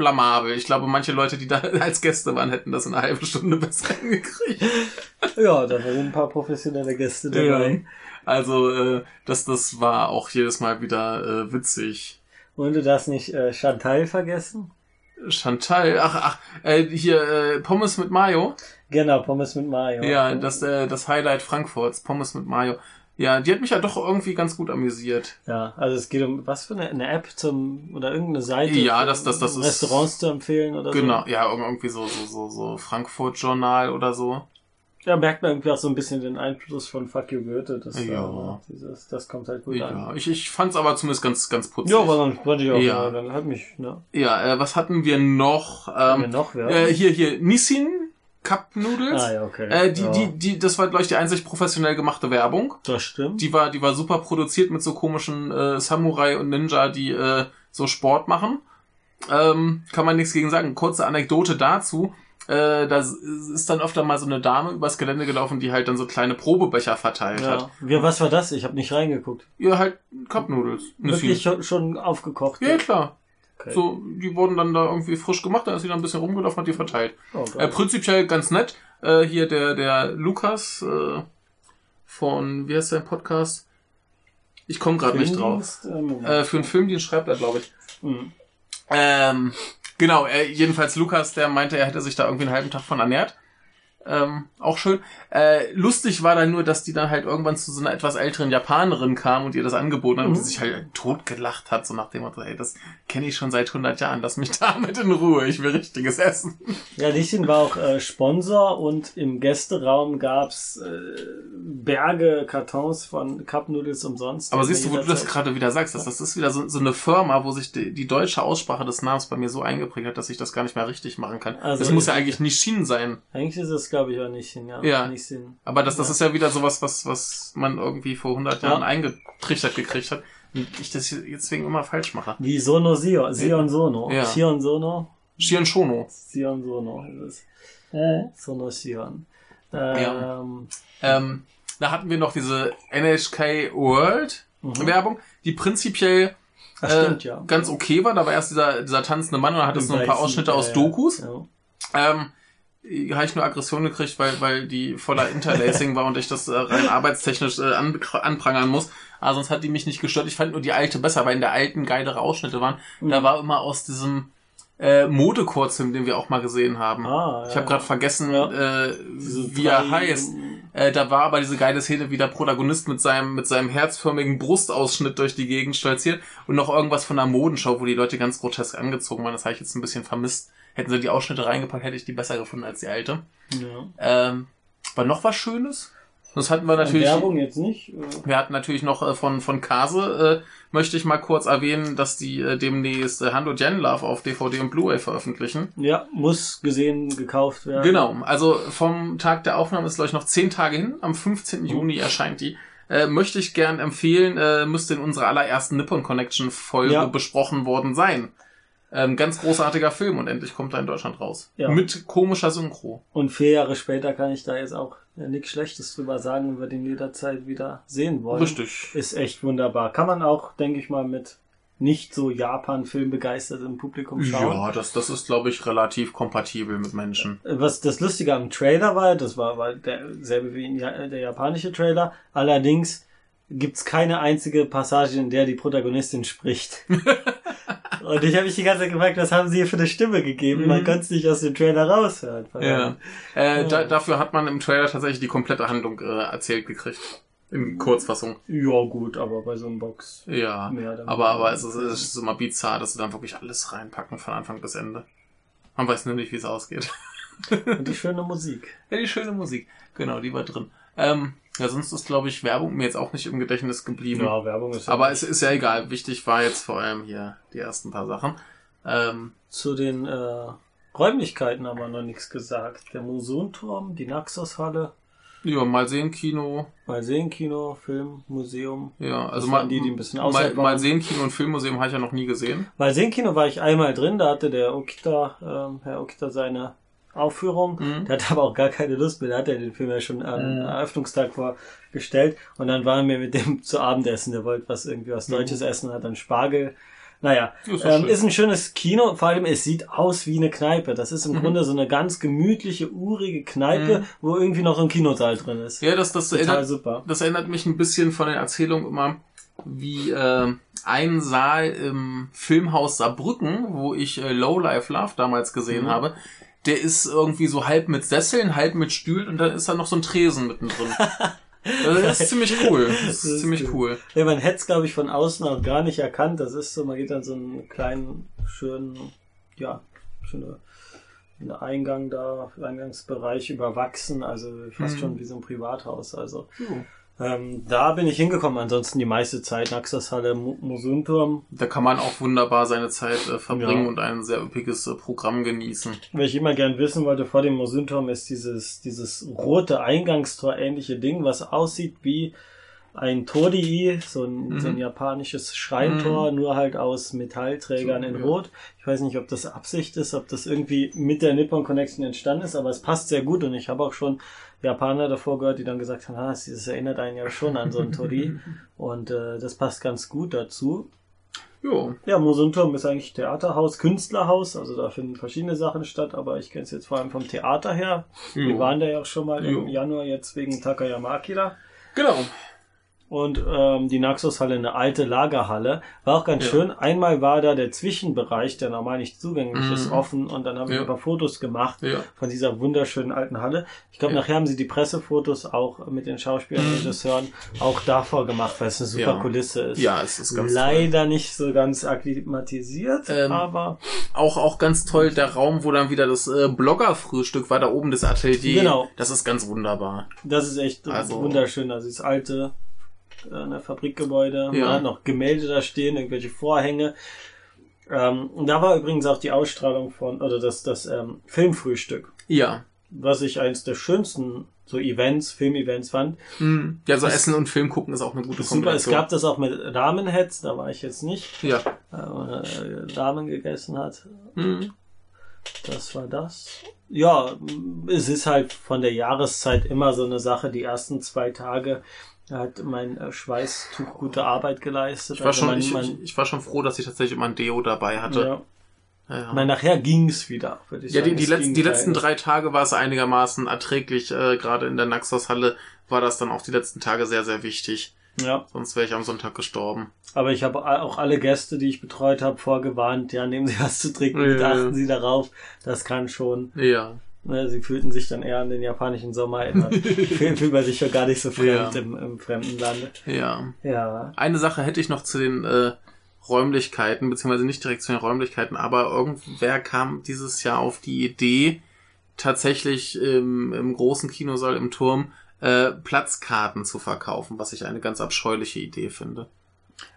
blamabel. Ich glaube, manche Leute, die da (laughs) als Gäste waren, hätten das in einer halben Stunde (laughs) besser hingekriegt. Ja, da waren ein paar professionelle Gäste dabei. Also, äh, das, das war auch jedes Mal wieder äh, witzig. Und du darfst nicht äh, Chantal vergessen? Chantal, ach, ach, äh, hier, äh, Pommes mit Mayo. Genau, Pommes mit Mayo. Ja, das, äh, das Highlight Frankfurts, Pommes mit Mayo. Ja, die hat mich ja doch irgendwie ganz gut amüsiert. Ja, also es geht um was für eine, eine App zum oder irgendeine Seite Ja, das- das- das ist- Restaurants zu empfehlen oder Genau, so. ja, irg- irgendwie so, so, so, so Frankfurt-Journal oder so. Da merkt man irgendwie auch so ein bisschen den Einfluss von Fuck You Goethe. Das, Ja. äh, dieses, das kommt halt gut an. Ja, ich, ich fand's aber zumindest ganz, ganz putzig. Ja, aber dann fand ich auch, Ja. ja. dann hat mich, ne? Ja, äh, was hatten wir noch? Haben wir Ähm, noch, wer? äh, hier, hier, Nissin Cup Noodles. ah, ja, okay. Äh, die, ja. die, die, das war, glaube ich, die einzig professionell gemachte Werbung. das stimmt. Die war, die war super produziert mit so komischen äh, Samurai und Ninja, die äh, so Sport machen. Ähm, kann man nichts gegen sagen. Kurze Anekdote dazu. Äh, da ist dann öfter mal so eine Dame übers Gelände gelaufen, die halt dann so kleine Probebecher verteilt hat. ja. Was war das? Ich habe nicht reingeguckt. Ja, halt Cup Noodles. Wirklich schon, schon aufgekocht. Ja, klar. Okay. So, die wurden dann da irgendwie frisch gemacht, dann ist sie dann ein bisschen rumgelaufen, hat die verteilt. Oh, Äh, prinzipiell ganz nett. Äh, hier der, der Lukas äh, von, wie heißt sein Podcast? Ich komme gerade nicht drauf. Äh. Äh, für einen Filmdienst schreibt er, glaube ich. Hm. Ähm, genau, äh, jedenfalls Lukas, der meinte, er hätte sich da irgendwie einen halben Tag von ernährt. Ähm, auch schön. Äh, lustig war dann nur, dass die dann halt irgendwann zu so einer etwas älteren Japanerin kam und ihr das angeboten hat und Mhm. die sich halt totgelacht hat, so nach dem Motto, ey, das kenne ich schon seit 100 Jahren, lass mich (laughs) damit in Ruhe, ich will richtiges Essen. Ja, Lichtin war auch äh, Sponsor und im Gästeraum gab's äh, Berge Kartons von Cup Noodles umsonst. Aber siehst du, wo du das gerade wieder sagst, das, das ist wieder so, so eine Firma, wo sich die, die deutsche Aussprache des Namens bei mir so eingeprägt hat, dass ich das gar nicht mehr richtig machen kann. Also das muss ja eigentlich Nishin sein. Eigentlich ist es, glaube ich, auch nicht Sinn, ja. Ja. Nicht Sinn. Aber das, das Ja. ist ja wieder sowas, was, was man irgendwie vor 100 Jahren Ja. eingetrichtert gekriegt hat. Und ich das jetzt deswegen immer falsch mache. Wie Sono Sion, Sion Sono. Ja. Sion Sono. Shion Shono. Sion Sono ist es. Sono Sion. Ja. Ähm, Ähm, da hatten wir noch diese NHK World Mhm. Werbung, die prinzipiell äh, stimmt, ja. ganz okay war. Da war erst dieser, dieser tanzende Mann und dann hat es noch ein paar Ausschnitte aus. Dokus. Ja. Ähm, habe ich nur Aggression gekriegt, weil, weil die voller Interlacing war und ich das äh, rein arbeitstechnisch äh, an, anprangern muss. Aber sonst hat die mich nicht gestört. Ich fand nur die alte besser, weil in der alten geilere Ausschnitte waren. Mhm. Da war immer aus diesem äh, Modekurzfilm, den wir auch mal gesehen haben. Ah, ich ja. habe gerade vergessen, Ja. äh, wie er heißt. Äh, da war aber diese geile Szene, wie der Protagonist mit seinem, mit seinem herzförmigen Brustausschnitt durch die Gegend stolziert und noch irgendwas von einer Modenschau, wo die Leute ganz grotesk angezogen waren. Das habe ich jetzt ein bisschen vermisst. Hätten sie die Ausschnitte reingepackt, hätte ich die besser gefunden als die alte. Ja. Ähm, war noch was Schönes? Das hatten wir natürlich. Werbung jetzt nicht. äh, Wir hatten natürlich noch äh, von, von Kase, äh, möchte ich mal kurz erwähnen, dass die äh, demnächst äh, Hand Jen Love auf DVD und Blu-ray veröffentlichen. Ja, muss gesehen, gekauft werden. Genau, also vom Tag der Aufnahme ist, glaube ich, noch zehn Tage hin. Am 15. Juni erscheint die. Äh, möchte ich gern empfehlen, äh, müsste in unserer allerersten Nippon Connection Folge Ja. besprochen worden sein. Ähm, ganz großartiger Film und endlich kommt er in Deutschland raus. Ja. Mit komischer Synchro. Und vier Jahre später kann ich da jetzt auch äh, nichts Schlechtes drüber sagen und wir den jederzeit wieder sehen wollen. Richtig. Ist echt wunderbar. Kann man auch, denke ich mal, mit nicht so Japan-Film begeistertem Publikum schauen. Ja, das, das ist, glaube ich, relativ kompatibel mit Menschen. Was das Lustige am Trailer war, das war, war derselbe wie der japanische Trailer. Allerdings gibt's keine einzige Passage, in der die Protagonistin spricht. (laughs) Und ich habe mich die ganze Zeit gefragt, was haben sie hier für eine Stimme gegeben? Man Mhm. konnte es nicht aus dem Trailer raushören. Ja. Äh, Ja. Da, dafür hat man im Trailer tatsächlich die komplette Handlung äh, erzählt gekriegt. In Kurzfassung. ja, gut, aber bei so einem Box. Ja. Aber, aber es ist, es ist immer bizarr, dass sie dann wirklich alles reinpacken von Anfang bis Ende. Man weiß nur nicht, wie es ausgeht. Und die schöne Musik. (laughs) Ja, die schöne Musik. Genau, die war drin. Ähm, ja, sonst ist, glaube ich, Werbung mir jetzt auch nicht im Gedächtnis geblieben. Ja, Werbung ist ja Aber es ist ja egal. Wichtig war jetzt vor allem hier die ersten paar Sachen. Ähm, Zu den äh, Räumlichkeiten haben wir noch nichts gesagt. Der Musunturm, die Naxos-Halle, ja, mal sehen Kino. mal sehen Kino, Film, Museum. Ja, also mal, die, die ein bisschen mal, mal sehen Kino und Filmmuseum habe ich ja noch nie gesehen. Mal sehen Kino war ich einmal drin, da hatte der Okita, ähm, Herr Okita seine Aufführung. Mhm. Der hatte aber auch gar keine Lust mehr, der hat ja den Film ja schon am Mhm. Eröffnungstag vorgestellt. Und dann waren wir mit dem zu Abendessen, der wollte was irgendwie was Deutsches essen, hat dann Spargel. Naja, Mhm. Ist ähm, ist ein schönes Kino, vor allem es sieht aus wie eine Kneipe. Das ist im Mhm. Grunde so eine ganz gemütliche, urige Kneipe, Mhm. wo irgendwie noch ein Kinosaal drin ist. Ja, das, das, Total erinnert, super. das erinnert mich ein bisschen von den Erzählungen immer, wie äh, ein Saal im Filmhaus Saarbrücken, wo ich äh, Low Life Love damals gesehen Mhm. habe, der ist irgendwie so halb mit Sesseln, halb mit Stühlen und dann ist da noch so ein Tresen mittendrin. (laughs) Also das ist ziemlich cool. Das ist, Das ist ziemlich cool. cool. Ja, man hätte es, glaube ich, von außen auch gar nicht erkannt. Das ist so, man geht dann so einen kleinen, schönen, ja, schöne einen Eingang da, Eingangsbereich überwachsen, also fast Mhm. schon wie so ein Privathaus. Also ähm, da bin ich hingekommen. Ansonsten die meiste Zeit Naxos-Halle, Mu- Musunturm. Da kann man auch wunderbar seine Zeit äh, verbringen Ja. und ein sehr üppiges äh, Programm genießen. Was ich immer gern wissen wollte vor dem Musunturm ist dieses, dieses rote Eingangstor ähnliche Ding, was aussieht wie ein Todii, so ein, Mhm. so ein japanisches Schreintor, nur halt aus Metallträgern So, in ja. Rot. Ich weiß nicht, ob das Absicht ist, ob das irgendwie mit der Nippon Connection entstanden ist, aber es passt sehr gut und ich habe auch schon Japaner davor gehört, die dann gesagt haben, ah, das erinnert einen ja schon an so ein Tori (laughs) und äh, das passt ganz gut dazu. Jo. Ja, Musunturm ist eigentlich Theaterhaus, Künstlerhaus, also da finden verschiedene Sachen statt, aber ich kenne es jetzt vor allem vom Theater her. Wir Jo. waren da ja auch schon mal im Jo. Januar jetzt wegen Takayama Akira. Genau. Und ähm, die Naxos-Halle, eine alte Lagerhalle, war auch ganz Ja. schön. Einmal war da der Zwischenbereich, der normal nicht zugänglich Mhm. ist, offen und dann haben wir Ja. ein paar Fotos gemacht Ja. von dieser wunderschönen alten Halle. Ich glaube, nachher haben sie die Pressefotos auch mit den Schauspielern und Regisseuren auch davor gemacht, weil es eine super. Kulisse ist. Ja, es ist ganz toll. Leider nicht so ganz akklimatisiert, Ähm, aber Auch, auch ganz toll der Raum, wo dann wieder das äh, Blogger-Frühstück war, da oben das Atelier. Genau. Das ist ganz wunderbar. das ist echt Also- wunderschön. Also das alte äh, ne, Fabrikgebäude, Ja. hat noch Gemälde da stehen, irgendwelche Vorhänge. Ähm, und da war übrigens auch die Ausstrahlung von, oder das, das ähm, Filmfrühstück, Ja. was ich eins der schönsten so Events, Filmevents fand. Mhm. Ja, so Essen und Film gucken ist auch eine gute Super, es Kombination. gab das auch mit Ramenheads, da war ich jetzt nicht, ja. äh, Ramen gegessen hat. Mhm. Das war das. Ja, es ist halt von der Jahreszeit immer so eine Sache. Die ersten zwei Tage hat mein äh, Schweißtuch gute Arbeit geleistet. Ich war, Also schon, man, ich, ich, ich war schon froh, dass ich tatsächlich immer ein Deo dabei hatte. ja. Ja, ja. Man, nachher ging's wieder, würde ich Ja, die, sagen. die, Es letzten, ging die letzten drei Tage war es einigermaßen erträglich. Äh, Gerade in der Naxos-Halle war das dann auch die letzten Tage sehr, sehr wichtig. Ja, Sonst wäre ich am Sonntag gestorben. aber ich habe auch alle Gäste, die ich betreut habe, vorgewarnt. Ja, nehmen Sie was zu trinken, Ja, ja. achten Sie darauf. Das kann schon. Ja. Ne, sie fühlten sich dann eher an den japanischen Sommer erinnert. Fühlt fühlt man sich schon gar nicht so fremd Ja. im, im fremden Lande. Ja. Ja. Eine Sache hätte ich noch zu den äh, Räumlichkeiten, beziehungsweise nicht direkt zu den Räumlichkeiten, aber irgendwer kam dieses Jahr auf die Idee, tatsächlich im, im großen Kinosaal im Turm äh, Platzkarten zu verkaufen, was ich eine ganz abscheuliche Idee finde.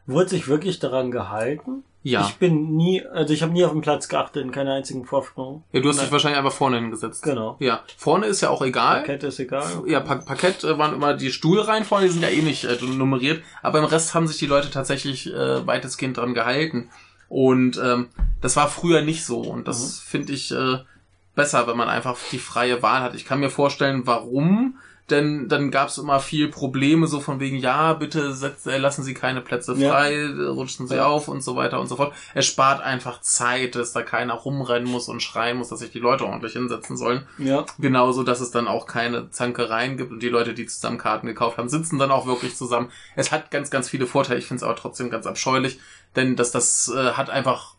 Wurde sich wirklich daran gehalten? Ja. Ich bin nie, also ich habe nie auf den Platz geachtet, in keiner einzigen Vorführung. ja, du hast Nein. dich wahrscheinlich einfach vorne hingesetzt. Genau. Ja, vorne ist ja auch egal. Parkett ist egal. Ja, pa Parkett äh, waren immer die Stuhlreihen vorne, die sind ja eh nicht äh, nummeriert, aber im Rest haben sich die Leute tatsächlich äh, weitestgehend dran gehalten. Und ähm, das war früher nicht so und das finde ich äh, besser, wenn man einfach die freie Wahl hat. Ich kann mir vorstellen, warum, denn dann gab es immer viel Probleme, so von wegen, ja, bitte setz, äh, lassen Sie keine Plätze Ja. frei, äh, rutschen Sie Ja. auf und so weiter und so fort. Es spart einfach Zeit, dass da keiner rumrennen muss und schreien muss, dass sich die Leute ordentlich hinsetzen sollen. Ja. Genauso, dass es dann auch keine Zankereien gibt und die Leute, die zusammen Karten gekauft haben, sitzen dann auch wirklich zusammen. Es hat ganz, ganz viele Vorteile. Ich finde es aber trotzdem ganz abscheulich, denn das, das äh, hat einfach,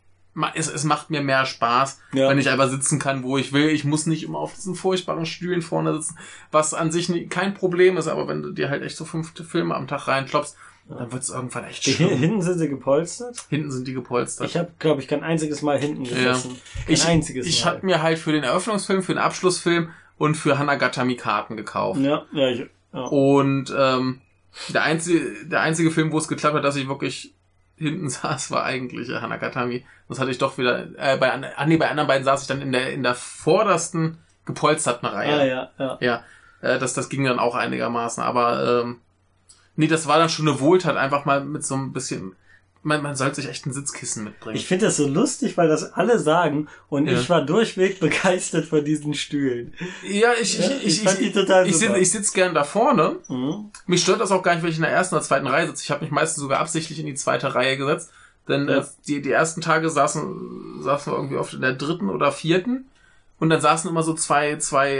es, es macht mir mehr Spaß, Ja. wenn ich einfach sitzen kann, wo ich will. Ich muss nicht immer auf diesen furchtbaren Stühlen vorne sitzen, was an sich nie, kein Problem ist, aber wenn du dir halt echt so fünf Filme am Tag reinklopst, dann wird es irgendwann echt schlimm. hinten sind sie gepolstert. Hinten sind die gepolstert. Ich habe, glaube ich, kein einziges Mal hinten gesessen. Kein ich, einziges ich Mal. habe mir halt für den Eröffnungsfilm, für den Abschlussfilm und für Hanagatami Karten gekauft. ja, ja, ich, ja. Und ähm, der einzige, der einzige Film, wo es geklappt hat, dass ich wirklich hinten (laughs) saß, war eigentlich Hanagatami. Das hatte ich doch wieder, äh, bei, an- ah, nee, bei anderen beiden saß ich dann in der, in der vordersten gepolsterten Reihe. Ah, ja, ja. Ja, äh, das, das ging dann auch einigermaßen. Aber ähm, nee, das war dann schon eine Wohltat, einfach mal mit so ein bisschen. Man, man sollte sich echt ein Sitzkissen mitbringen. Ich finde das so lustig, weil das alle sagen und Ja. ich war durchweg (laughs) begeistert von diesen Stühlen. ja, ich, Ja, ich, ich ich, ich, total ich, sitze, ich sitze gern da vorne. Mhm. Mich stört das auch gar nicht, wenn ich in der ersten oder zweiten Reihe sitze. Ich habe mich meistens sogar absichtlich in die zweite Reihe gesetzt. Denn Ja. äh, die, die ersten Tage saßen, saßen wir irgendwie oft in der dritten oder vierten. Und dann saßen immer so zwei, zwei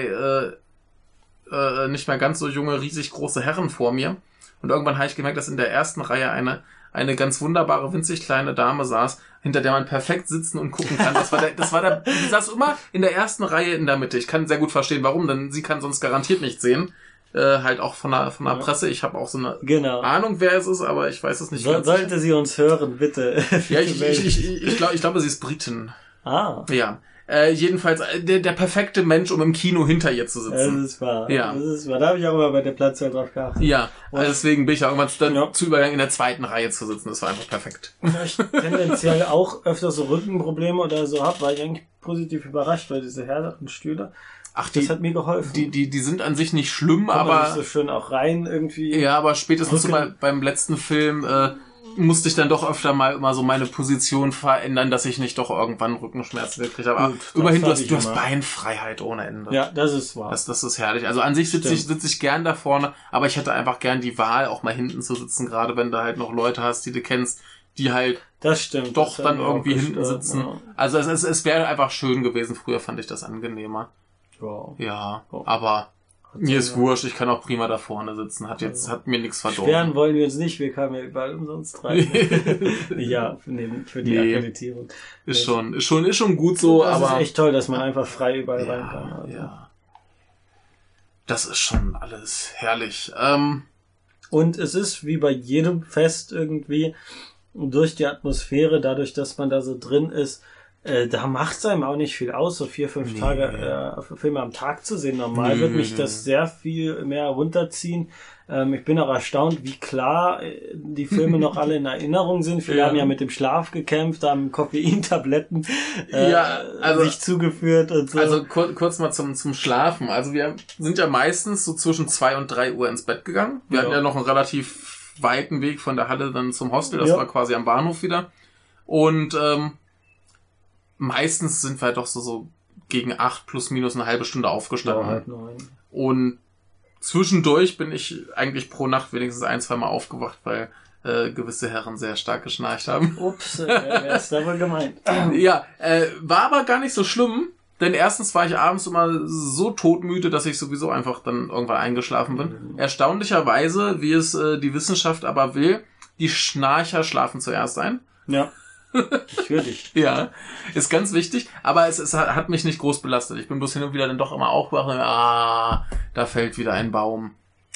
äh, äh, nicht mehr ganz so junge, riesig große Herren vor mir. Und irgendwann habe ich gemerkt, dass in der ersten Reihe eine, eine ganz wunderbare, winzig kleine Dame saß, hinter der man perfekt sitzen und gucken kann. Das war der, das war der, (laughs) die saß immer in der ersten Reihe in der Mitte. Ich kann sehr gut verstehen, warum, denn sie kann sonst garantiert nicht sehen. Äh, halt auch von der, von der. Presse. Ich habe auch so eine Genau. Ahnung, wer es ist, aber ich weiß es nicht So, ganz sicher. sollte sie uns hören, bitte. (laughs) Ja, ich, ich, ich, ich, ich, glaub, ich glaube, sie ist Britin. ah, Ja. Äh, jedenfalls äh, der, der perfekte Mensch, um im Kino hinter ihr zu das sitzen. ist wahr. Ja. Das ist wahr. Da habe ich auch immer bei der Platzwahl drauf geachtet. Ja, also deswegen bin ich auch irgendwann dann Ja. zu übergegangen, in der zweiten Reihe zu sitzen. Das war einfach perfekt. Ich tendenziell auch öfter so Rückenprobleme oder so habe, war ich eigentlich positiv überrascht, weil diese härteren Stühle, Ach, das die, hat mir geholfen. die, die, die sind an sich nicht schlimm, Kommt aber so schön auch rein irgendwie. ja, aber spätestens so bei, beim letzten Film äh, musste ich dann doch öfter mal immer so meine Position verändern, dass ich nicht doch irgendwann Rückenschmerzen gekriegt habe. Aber Gut, das immerhin, du hast, du hast. Beinfreiheit ohne Ende. Ja, das ist wahr. Das, das ist herrlich. Also an sich sitze ich, sitze ich gern da vorne, aber ich hätte einfach gern die Wahl, auch mal hinten zu sitzen, gerade wenn du halt noch Leute hast, die du kennst, die halt Das stimmt. doch das dann irgendwie hinten gestört, sitzen. Also es, es, es wäre einfach schön gewesen. Früher fand ich das angenehmer. Ja. Wow. Ja, Oh. aber mir ist ja. wurscht. Ich kann auch prima da vorne sitzen. Hat jetzt, hat mir nichts Sperren verdorben. wollen wir uns nicht, wir kamen ja überall umsonst rein. (laughs) ja, für, die Nee. Akkreditierung. Ist schon, ist schon, ist schon gut so, das aber ist echt toll, dass man einfach frei überall rein kann. ja, Also. ja. Das ist schon alles herrlich. Ähm, Und es ist wie bei jedem Fest irgendwie durch die Atmosphäre, dadurch, dass man da so drin ist, äh, da macht es einem auch nicht viel aus, so vier, fünf Nee. Tage äh, Filme am Tag zu sehen. Normal Nö, wird mich das sehr viel mehr runterziehen. Ähm, ich bin auch erstaunt, wie klar äh, die Filme noch alle in Erinnerung sind. Viele (laughs) Ja. haben ja mit dem Schlaf gekämpft, haben Koffeintabletten äh, Ja, also- sich zugeführt und so. Also kur kurz mal zum, zum Schlafen. Also wir sind ja meistens so zwischen zwei und drei Uhr ins Bett gegangen. Wir Ja. hatten ja noch einen relativ weiten Weg von der Halle dann zum Hostel. Das Ja. war quasi am Bahnhof wieder. Und ähm, meistens sind wir doch so, so gegen acht plus minus eine halbe Stunde ja, aufgestanden. halt neun. Und zwischendurch bin ich eigentlich pro Nacht wenigstens ein, zwei Mal aufgewacht, weil äh, gewisse Herren sehr stark geschnarcht haben. (laughs) Ups, äh, wer ist da wohl gemeint? (clears throat) Ja, äh, war aber gar nicht so schlimm, denn erstens war ich abends immer so todmüde, dass ich sowieso einfach dann irgendwann eingeschlafen bin. Erstaunlicherweise, wie es äh, die Wissenschaft aber will, die Schnarcher schlafen zuerst ein. Ja. Natürlich. (laughs) Ja, ist ganz wichtig, aber es, es hat mich nicht groß belastet. Ich bin bloß hin und wieder dann doch immer aufgewacht und ah, da fällt wieder ein Baum.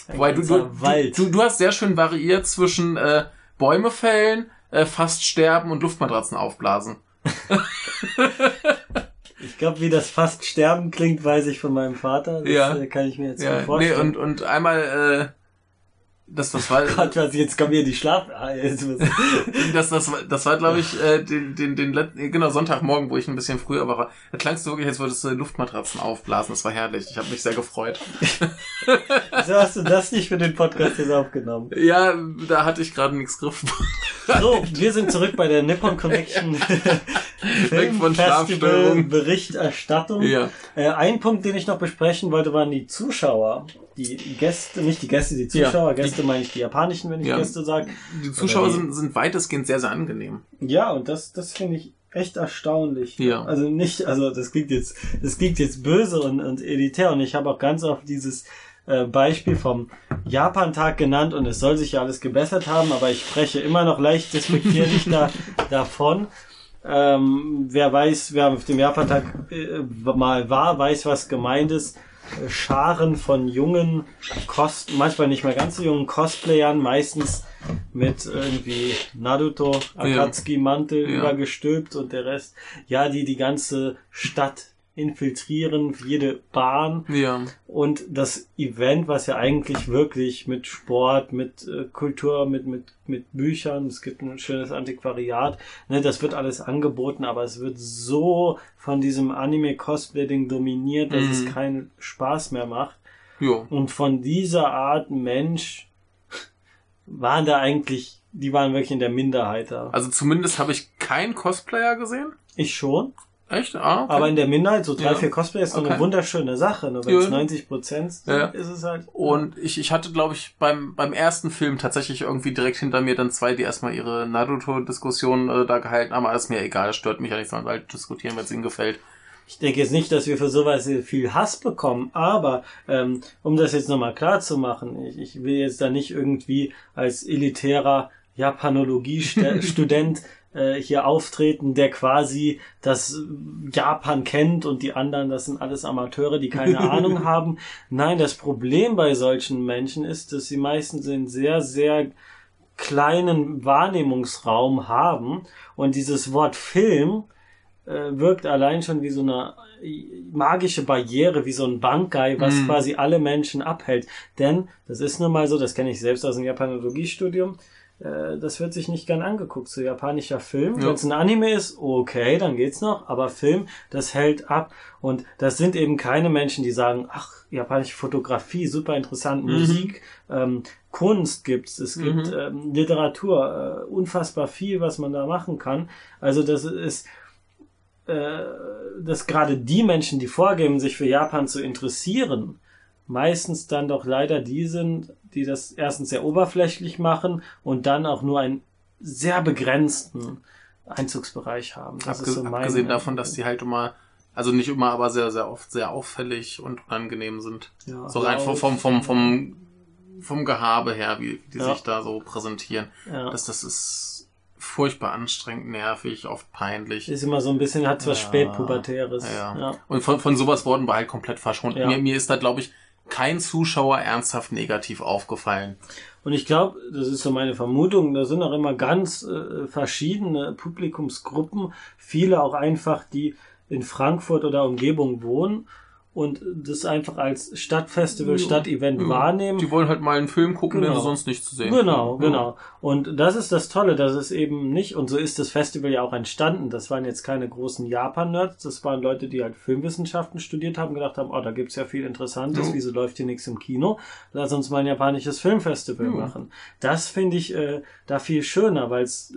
Wobei du, du, du, du hast sehr schön variiert zwischen äh, Bäume fällen, äh, fast sterben und Luftmatratzen aufblasen. (laughs) Ich glaube, wie das fast sterben klingt, weiß ich von meinem Vater. Das Ja. äh, kann ich mir jetzt Ja, gut nee, vorstellen. und, und einmal, äh, das, das war, (laughs) Gott, was, jetzt kommen hier die Schlaf... Ah, jetzt muss (laughs) das, das, war- das war, glaube ich, äh, den, den, den letzten, genau, Sonntagmorgen, wo ich ein bisschen früher war. Da klangst du wirklich, als würdest du Luftmatratzen aufblasen. Das war herrlich. Ich habe mich sehr gefreut. (laughs) Wieso hast du das nicht für den Podcast jetzt aufgenommen? Ja, da hatte ich gerade nichts griff. So, wir sind zurück bei der Nippon Connection Weg von Schlafstörungen. Berichterstattung. Ja. Äh, ein Punkt, den ich noch besprechen wollte, waren die Zuschauer. Die Gäste, nicht die Gäste, die Zuschauer. Ja, Gäste meine ich die japanischen, wenn ich Ja. Gäste sage. Die Zuschauer wie? sind, sind weitestgehend sehr, sehr angenehm. Ja, und das, das finde ich echt erstaunlich. Ja. Also nicht, also das klingt jetzt, das klingt jetzt böse und, und elitär und ich habe auch ganz oft dieses äh, Beispiel vom Japan-Tag genannt und es soll sich ja alles gebessert haben, aber ich spreche immer noch leicht despektierlich da, (laughs) davon. Ähm, wer weiß, wer auf dem Japan-Tag äh, mal war, weiß, was gemeint ist. Scharen von jungen, Cos manchmal nicht mehr ganz so jungen Cosplayern, meistens mit irgendwie Naruto, Akatsuki-Mantel Ja. übergestülpt und der Rest, ja, die die ganze Stadt infiltrieren, jede Bahn Ja. und das Event, was ja eigentlich wirklich mit Sport, mit äh, Kultur, mit, mit, mit Büchern, es gibt ein schönes Antiquariat, ne, das wird alles angeboten, aber es wird so von diesem Anime-Cosplay-Ding dominiert, dass Mhm. es keinen Spaß mehr macht. Jo. Und von dieser Art Mensch waren da eigentlich, die waren wirklich in der Minderheit da. Also zumindest habe ich keinen Cosplayer gesehen. Ich schon, Echt? Ah, okay. aber in der Minderheit, so drei, Ja. vier Cosplay ist so eine Okay. wunderschöne Sache, nur wenn es Ja. 90 Prozent sind, Ja. ist es halt. Und ich, ich hatte, glaube ich, beim, beim ersten Film tatsächlich irgendwie direkt hinter mir dann zwei, die erstmal ihre Naruto-Diskussion äh, da gehalten haben. Aber ist mir egal, das stört mich ja nicht, sondern halt diskutieren, wenn es ihnen gefällt. Ich denke jetzt nicht, dass wir für sowas viel Hass bekommen, aber ähm, um das jetzt nochmal klar zu machen, ich, ich will jetzt da nicht irgendwie als elitärer Japanologie-Student (laughs) äh, hier auftreten, der quasi das Japan kennt und die anderen, das sind alles Amateure, die keine (laughs) Ahnung haben. Nein, das Problem bei solchen Menschen ist, dass sie meistens einen sehr, sehr kleinen Wahrnehmungsraum haben und dieses Wort Film äh, wirkt allein schon wie so eine magische Barriere, wie so ein Bankai, was Mhm. quasi alle Menschen abhält. Denn, das ist nun mal so, das kenne ich selbst aus dem Japanologiestudium, äh, das wird sich nicht gern angeguckt. So japanischer Film, Ja. wenn es ein Anime ist, okay, dann geht's noch, aber Film, das hält ab. Und das sind eben keine Menschen, die sagen, ach, japanische Fotografie, super interessant, Mhm. Musik, ähm, Kunst gibt's, es gibt Mhm. ähm, Literatur, äh, unfassbar viel, was man da machen kann. Also das ist äh, dass gerade die Menschen, die vorgeben, sich für Japan zu interessieren, meistens dann doch leider die sind, die das erstens sehr oberflächlich machen und dann auch nur einen sehr begrenzten Einzugsbereich haben. Das Abge ist so mein abgesehen davon, dass die halt immer, also nicht immer, aber sehr, sehr oft sehr auffällig und unangenehm sind. ja, So rein vom, vom, vom, vom, vom Gehabe her, wie die Ja. sich da so präsentieren. ja. Das, das ist furchtbar anstrengend, nervig, oft peinlich. ist immer so ein bisschen, hat was spätpubertäres. Ja. Und von, von sowas wurden wir halt komplett verschont. Mir, mir ist da, glaube ich, kein Zuschauer ernsthaft negativ aufgefallen. Und ich glaube, das ist so meine Vermutung, da sind auch immer ganz äh, verschiedene Publikumsgruppen, viele auch einfach, die in Frankfurt oder Umgebung wohnen und das einfach als Stadtfestival, Ja, Stadtevent ja. wahrnehmen. Die wollen halt mal einen Film gucken, den Genau. sie sonst nicht zu sehen Genau, kriegen. genau. Und das ist das Tolle, dass es eben nicht, und so ist das Festival ja auch entstanden. Das waren jetzt keine großen Japan-Nerds, das waren Leute, die halt Filmwissenschaften studiert haben, gedacht haben, oh, da gibt's ja viel Interessantes, Jo. wieso läuft hier nichts im Kino? Lass uns mal ein japanisches Filmfestival Jo. machen. Das finde ich äh, da viel schöner, weil es äh,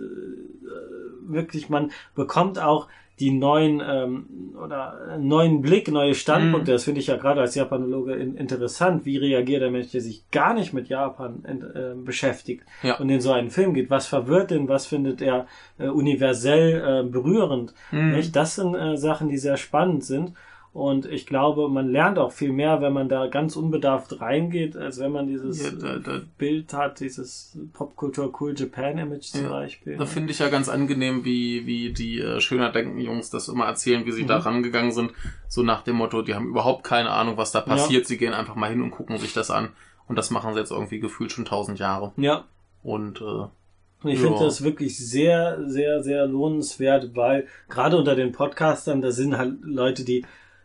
wirklich, man bekommt auch die neuen ähm, oder einen neuen Blick, neue Standpunkte. Mhm. Das finde ich ja gerade als Japanologe in, interessant. Wie reagiert der Mensch, der sich gar nicht mit Japan ent, äh, beschäftigt Ja. und in so einen Film geht? Was verwirrt ihn? Was findet er äh, universell äh, berührend? Nicht? Das sind äh, Sachen, die sehr spannend sind. Und ich glaube, man lernt auch viel mehr, wenn man da ganz unbedarft reingeht, als wenn man dieses Ja, da- da- Bild hat, dieses Popkultur Cool Japan Image zum Ja, Beispiel. Da finde ich ja ganz angenehm, wie, wie die äh, Schöner Denken Jungs das immer erzählen, wie sie da Mhm. rangegangen sind. So nach dem Motto, die haben überhaupt keine Ahnung, was da passiert. Sie gehen einfach mal hin und gucken sich das an. Und das machen sie jetzt irgendwie gefühlt schon tausend Jahre. ja, Und äh, ich Ja. finde das wirklich sehr, sehr, sehr lohnenswert, weil gerade unter den Podcastern, da sind halt Leute, die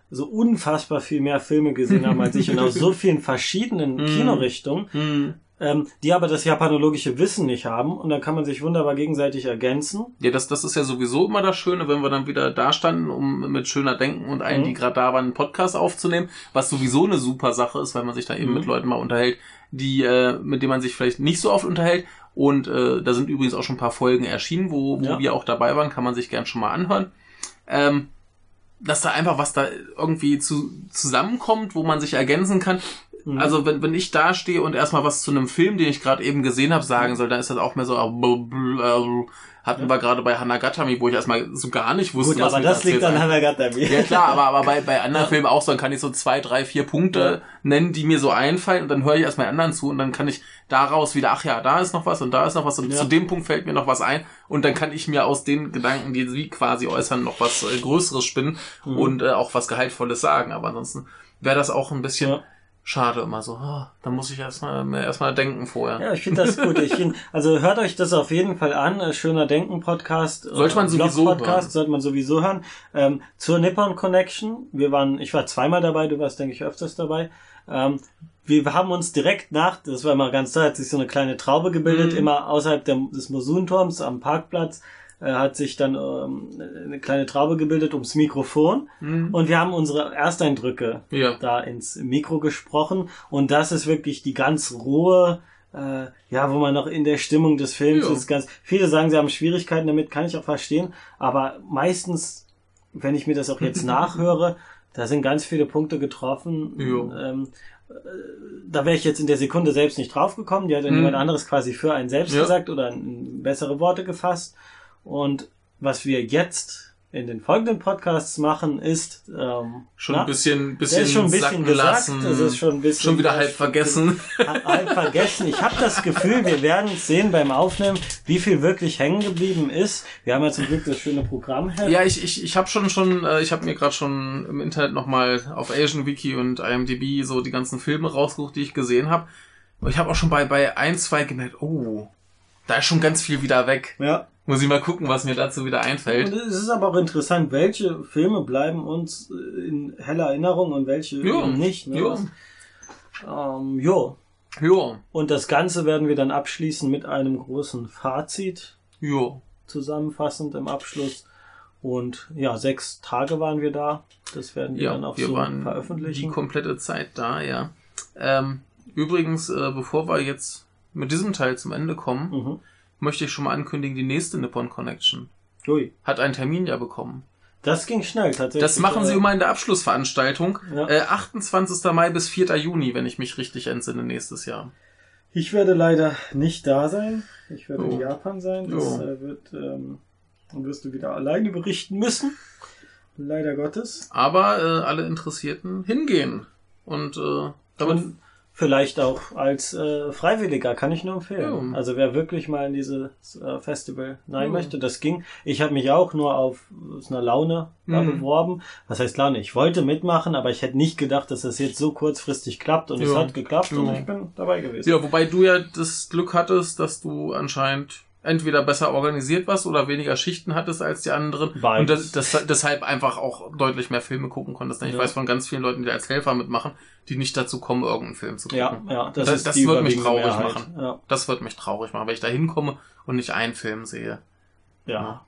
so unfassbar viel mehr Filme gesehen haben als ich und aus so (laughs) vielen verschiedenen Mhm. Kinorichtungen, ähm, die aber das japanologische Wissen nicht haben und dann kann man sich wunderbar gegenseitig ergänzen. ja, das, das ist ja sowieso immer das Schöne, wenn wir dann wieder da standen, um mit Schöner Denken und allen, Mhm. die gerade da waren, einen Podcast aufzunehmen, was sowieso eine super Sache ist, weil man sich da eben Mhm. mit Leuten mal unterhält, die, äh, mit denen man sich vielleicht nicht so oft unterhält. Und äh, da sind übrigens auch schon ein paar Folgen erschienen, wo, wo Ja. wir auch dabei waren, kann man sich gern schon mal anhören. Ähm, dass da einfach was da irgendwie zu, zusammenkommt, wo man sich ergänzen kann. Mhm. Also wenn, wenn ich da stehe und erstmal was zu einem Film, den ich gerade eben gesehen habe, sagen soll, dann ist das auch mehr so äh, hatten wir gerade bei Hanagatami, wo ich erstmal so gar nicht wusste, Gut, was aber das liegt an. Hanagatami. Ja klar, aber, aber bei, bei (laughs) anderen Ja. Filmen auch so, dann kann ich so zwei, drei, vier Punkte Ja. nennen, die mir so einfallen und dann höre ich erstmal anderen zu und dann kann ich daraus wieder, ach ja, da ist noch was und da ist noch was und Ja. zu dem Punkt fällt mir noch was ein und dann kann ich mir aus den Gedanken, die sie quasi äußern, noch was äh, Größeres spinnen Mhm. und äh, auch was Gehaltvolles sagen. Aber ansonsten wäre das auch ein bisschen Ja. Schade immer so. ah, da muss ich erstmal erstmal denken vorher. Ja, ich finde das gut. Ich find, (laughs) also hört euch das auf jeden Fall an. Äh, Schöner Denken Podcast. Sollte man sowieso Podcast hören. sollte man sowieso hören. Ähm, zur Nippon Connection. Wir waren, ich war zweimal dabei, du warst, denke ich, öfters dabei. Ähm, wir haben uns direkt nach, das war mal ganz toll, hat sich so eine kleine Traube gebildet, Mhm. immer außerhalb der, des Mosunturms am Parkplatz. Äh, hat sich dann ähm, eine kleine Traube gebildet ums Mikrofon Mhm. und wir haben unsere Ersteindrücke Ja. da ins Mikro gesprochen und das ist wirklich die ganz rohe, äh, ja, wo man noch in der Stimmung des Films Ja. ist. Ganz viele sagen, sie haben Schwierigkeiten damit, kann ich auch verstehen, aber meistens, wenn ich mir das auch jetzt (laughs) nachhöre, da sind ganz viele Punkte getroffen. Ja. Ähm, äh, da wäre ich jetzt in der Sekunde selbst nicht draufgekommen. Die hat dann Mhm. jemand anderes quasi für einen selbst Ja. gesagt oder bessere Worte gefasst. Und was wir jetzt in den folgenden Podcasts machen, ist ähm, Schon na, ein bisschen, bisschen, ist schon ein bisschen gesagt, lassen. das ist schon ein bisschen schon wieder halb vergessen. (laughs) halb vergessen. Ich habe das Gefühl, wir werden sehen beim Aufnehmen, wie viel wirklich hängen geblieben ist. Wir haben ja zum Glück das schöne Programm her. Ja, ich, ich, ich habe schon schon, äh, ich habe mir gerade schon im Internet nochmal auf Asian Wiki und IMDb so die ganzen Filme rausgesucht, die ich gesehen habe. Und ich habe auch schon bei bei ein, zwei gemerkt, oh, da ist schon ganz viel wieder weg. ja. Muss ich mal gucken, was mir dazu wieder einfällt. Und es ist aber auch interessant, welche Filme bleiben uns äh, in heller Erinnerung und welche eben nicht. Ne? ja. Ähm, jo. Jo, Und das Ganze werden wir dann abschließen mit einem großen Fazit, jo. zusammenfassend im Abschluss. Und ja, sechs Tage waren wir da. Das werden wir Ja, dann auch wir so waren die veröffentlichen. komplette Zeit da, ja. Ähm, übrigens, äh, bevor wir jetzt mit diesem Teil zum Ende kommen, Mhm. Möchte ich schon mal ankündigen, die nächste Nippon Connection Ui. hat einen Termin ja bekommen. Das ging schnell tatsächlich. Das machen sie Äh, immer in der Abschlussveranstaltung. Ja. Äh, 28. Mai bis 4. Juni, wenn ich mich richtig entsinne, nächstes Jahr. Ich werde leider nicht da sein. Ich werde in Oh. Japan sein. Das Oh. äh, wird, ähm, dann wirst du wieder alleine berichten müssen. Leider Gottes. Aber äh, alle Interessierten hingehen. Und äh, damit Und vielleicht auch als äh, Freiwilliger, kann ich nur empfehlen. Ja. Also wer wirklich mal in dieses äh, Festival rein Ja. möchte, das ging. Ich habe mich auch nur auf aus einer Laune da Mhm. beworben. Was heißt Laune? Ich wollte mitmachen, aber ich hätte nicht gedacht, dass das jetzt so kurzfristig klappt und es Ja. hat geklappt und ich bin dabei gewesen. Ja, wobei du ja das Glück hattest, dass du anscheinend entweder besser organisiert warst oder weniger Schichten hattest als die anderen Beides. und das, das, deshalb einfach auch deutlich mehr Filme gucken konntest. Ich Ja. weiß von ganz vielen Leuten, die als Helfer mitmachen, die nicht dazu kommen, irgendeinen Film zu gucken. Ja, ja, das, Das- das wird mich traurig Mehrheit. machen. Ja, Das wird mich traurig machen, wenn ich da hinkomme und nicht einen Film sehe. ja.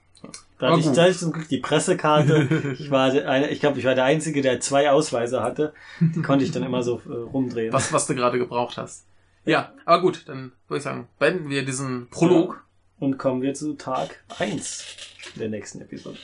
Da Aber hatte, ich, da hatte ich zum Glück die Pressekarte. (laughs) Ich war eine, ich glaube, ich war der Einzige, der zwei Ausweise hatte. Die konnte ich dann immer so äh, rumdrehen. Was, was du gerade gebraucht hast. Ja, aber gut, dann würde ich sagen, beenden wir diesen Prolog. Und kommen wir zu Tag 1 der nächsten Episode.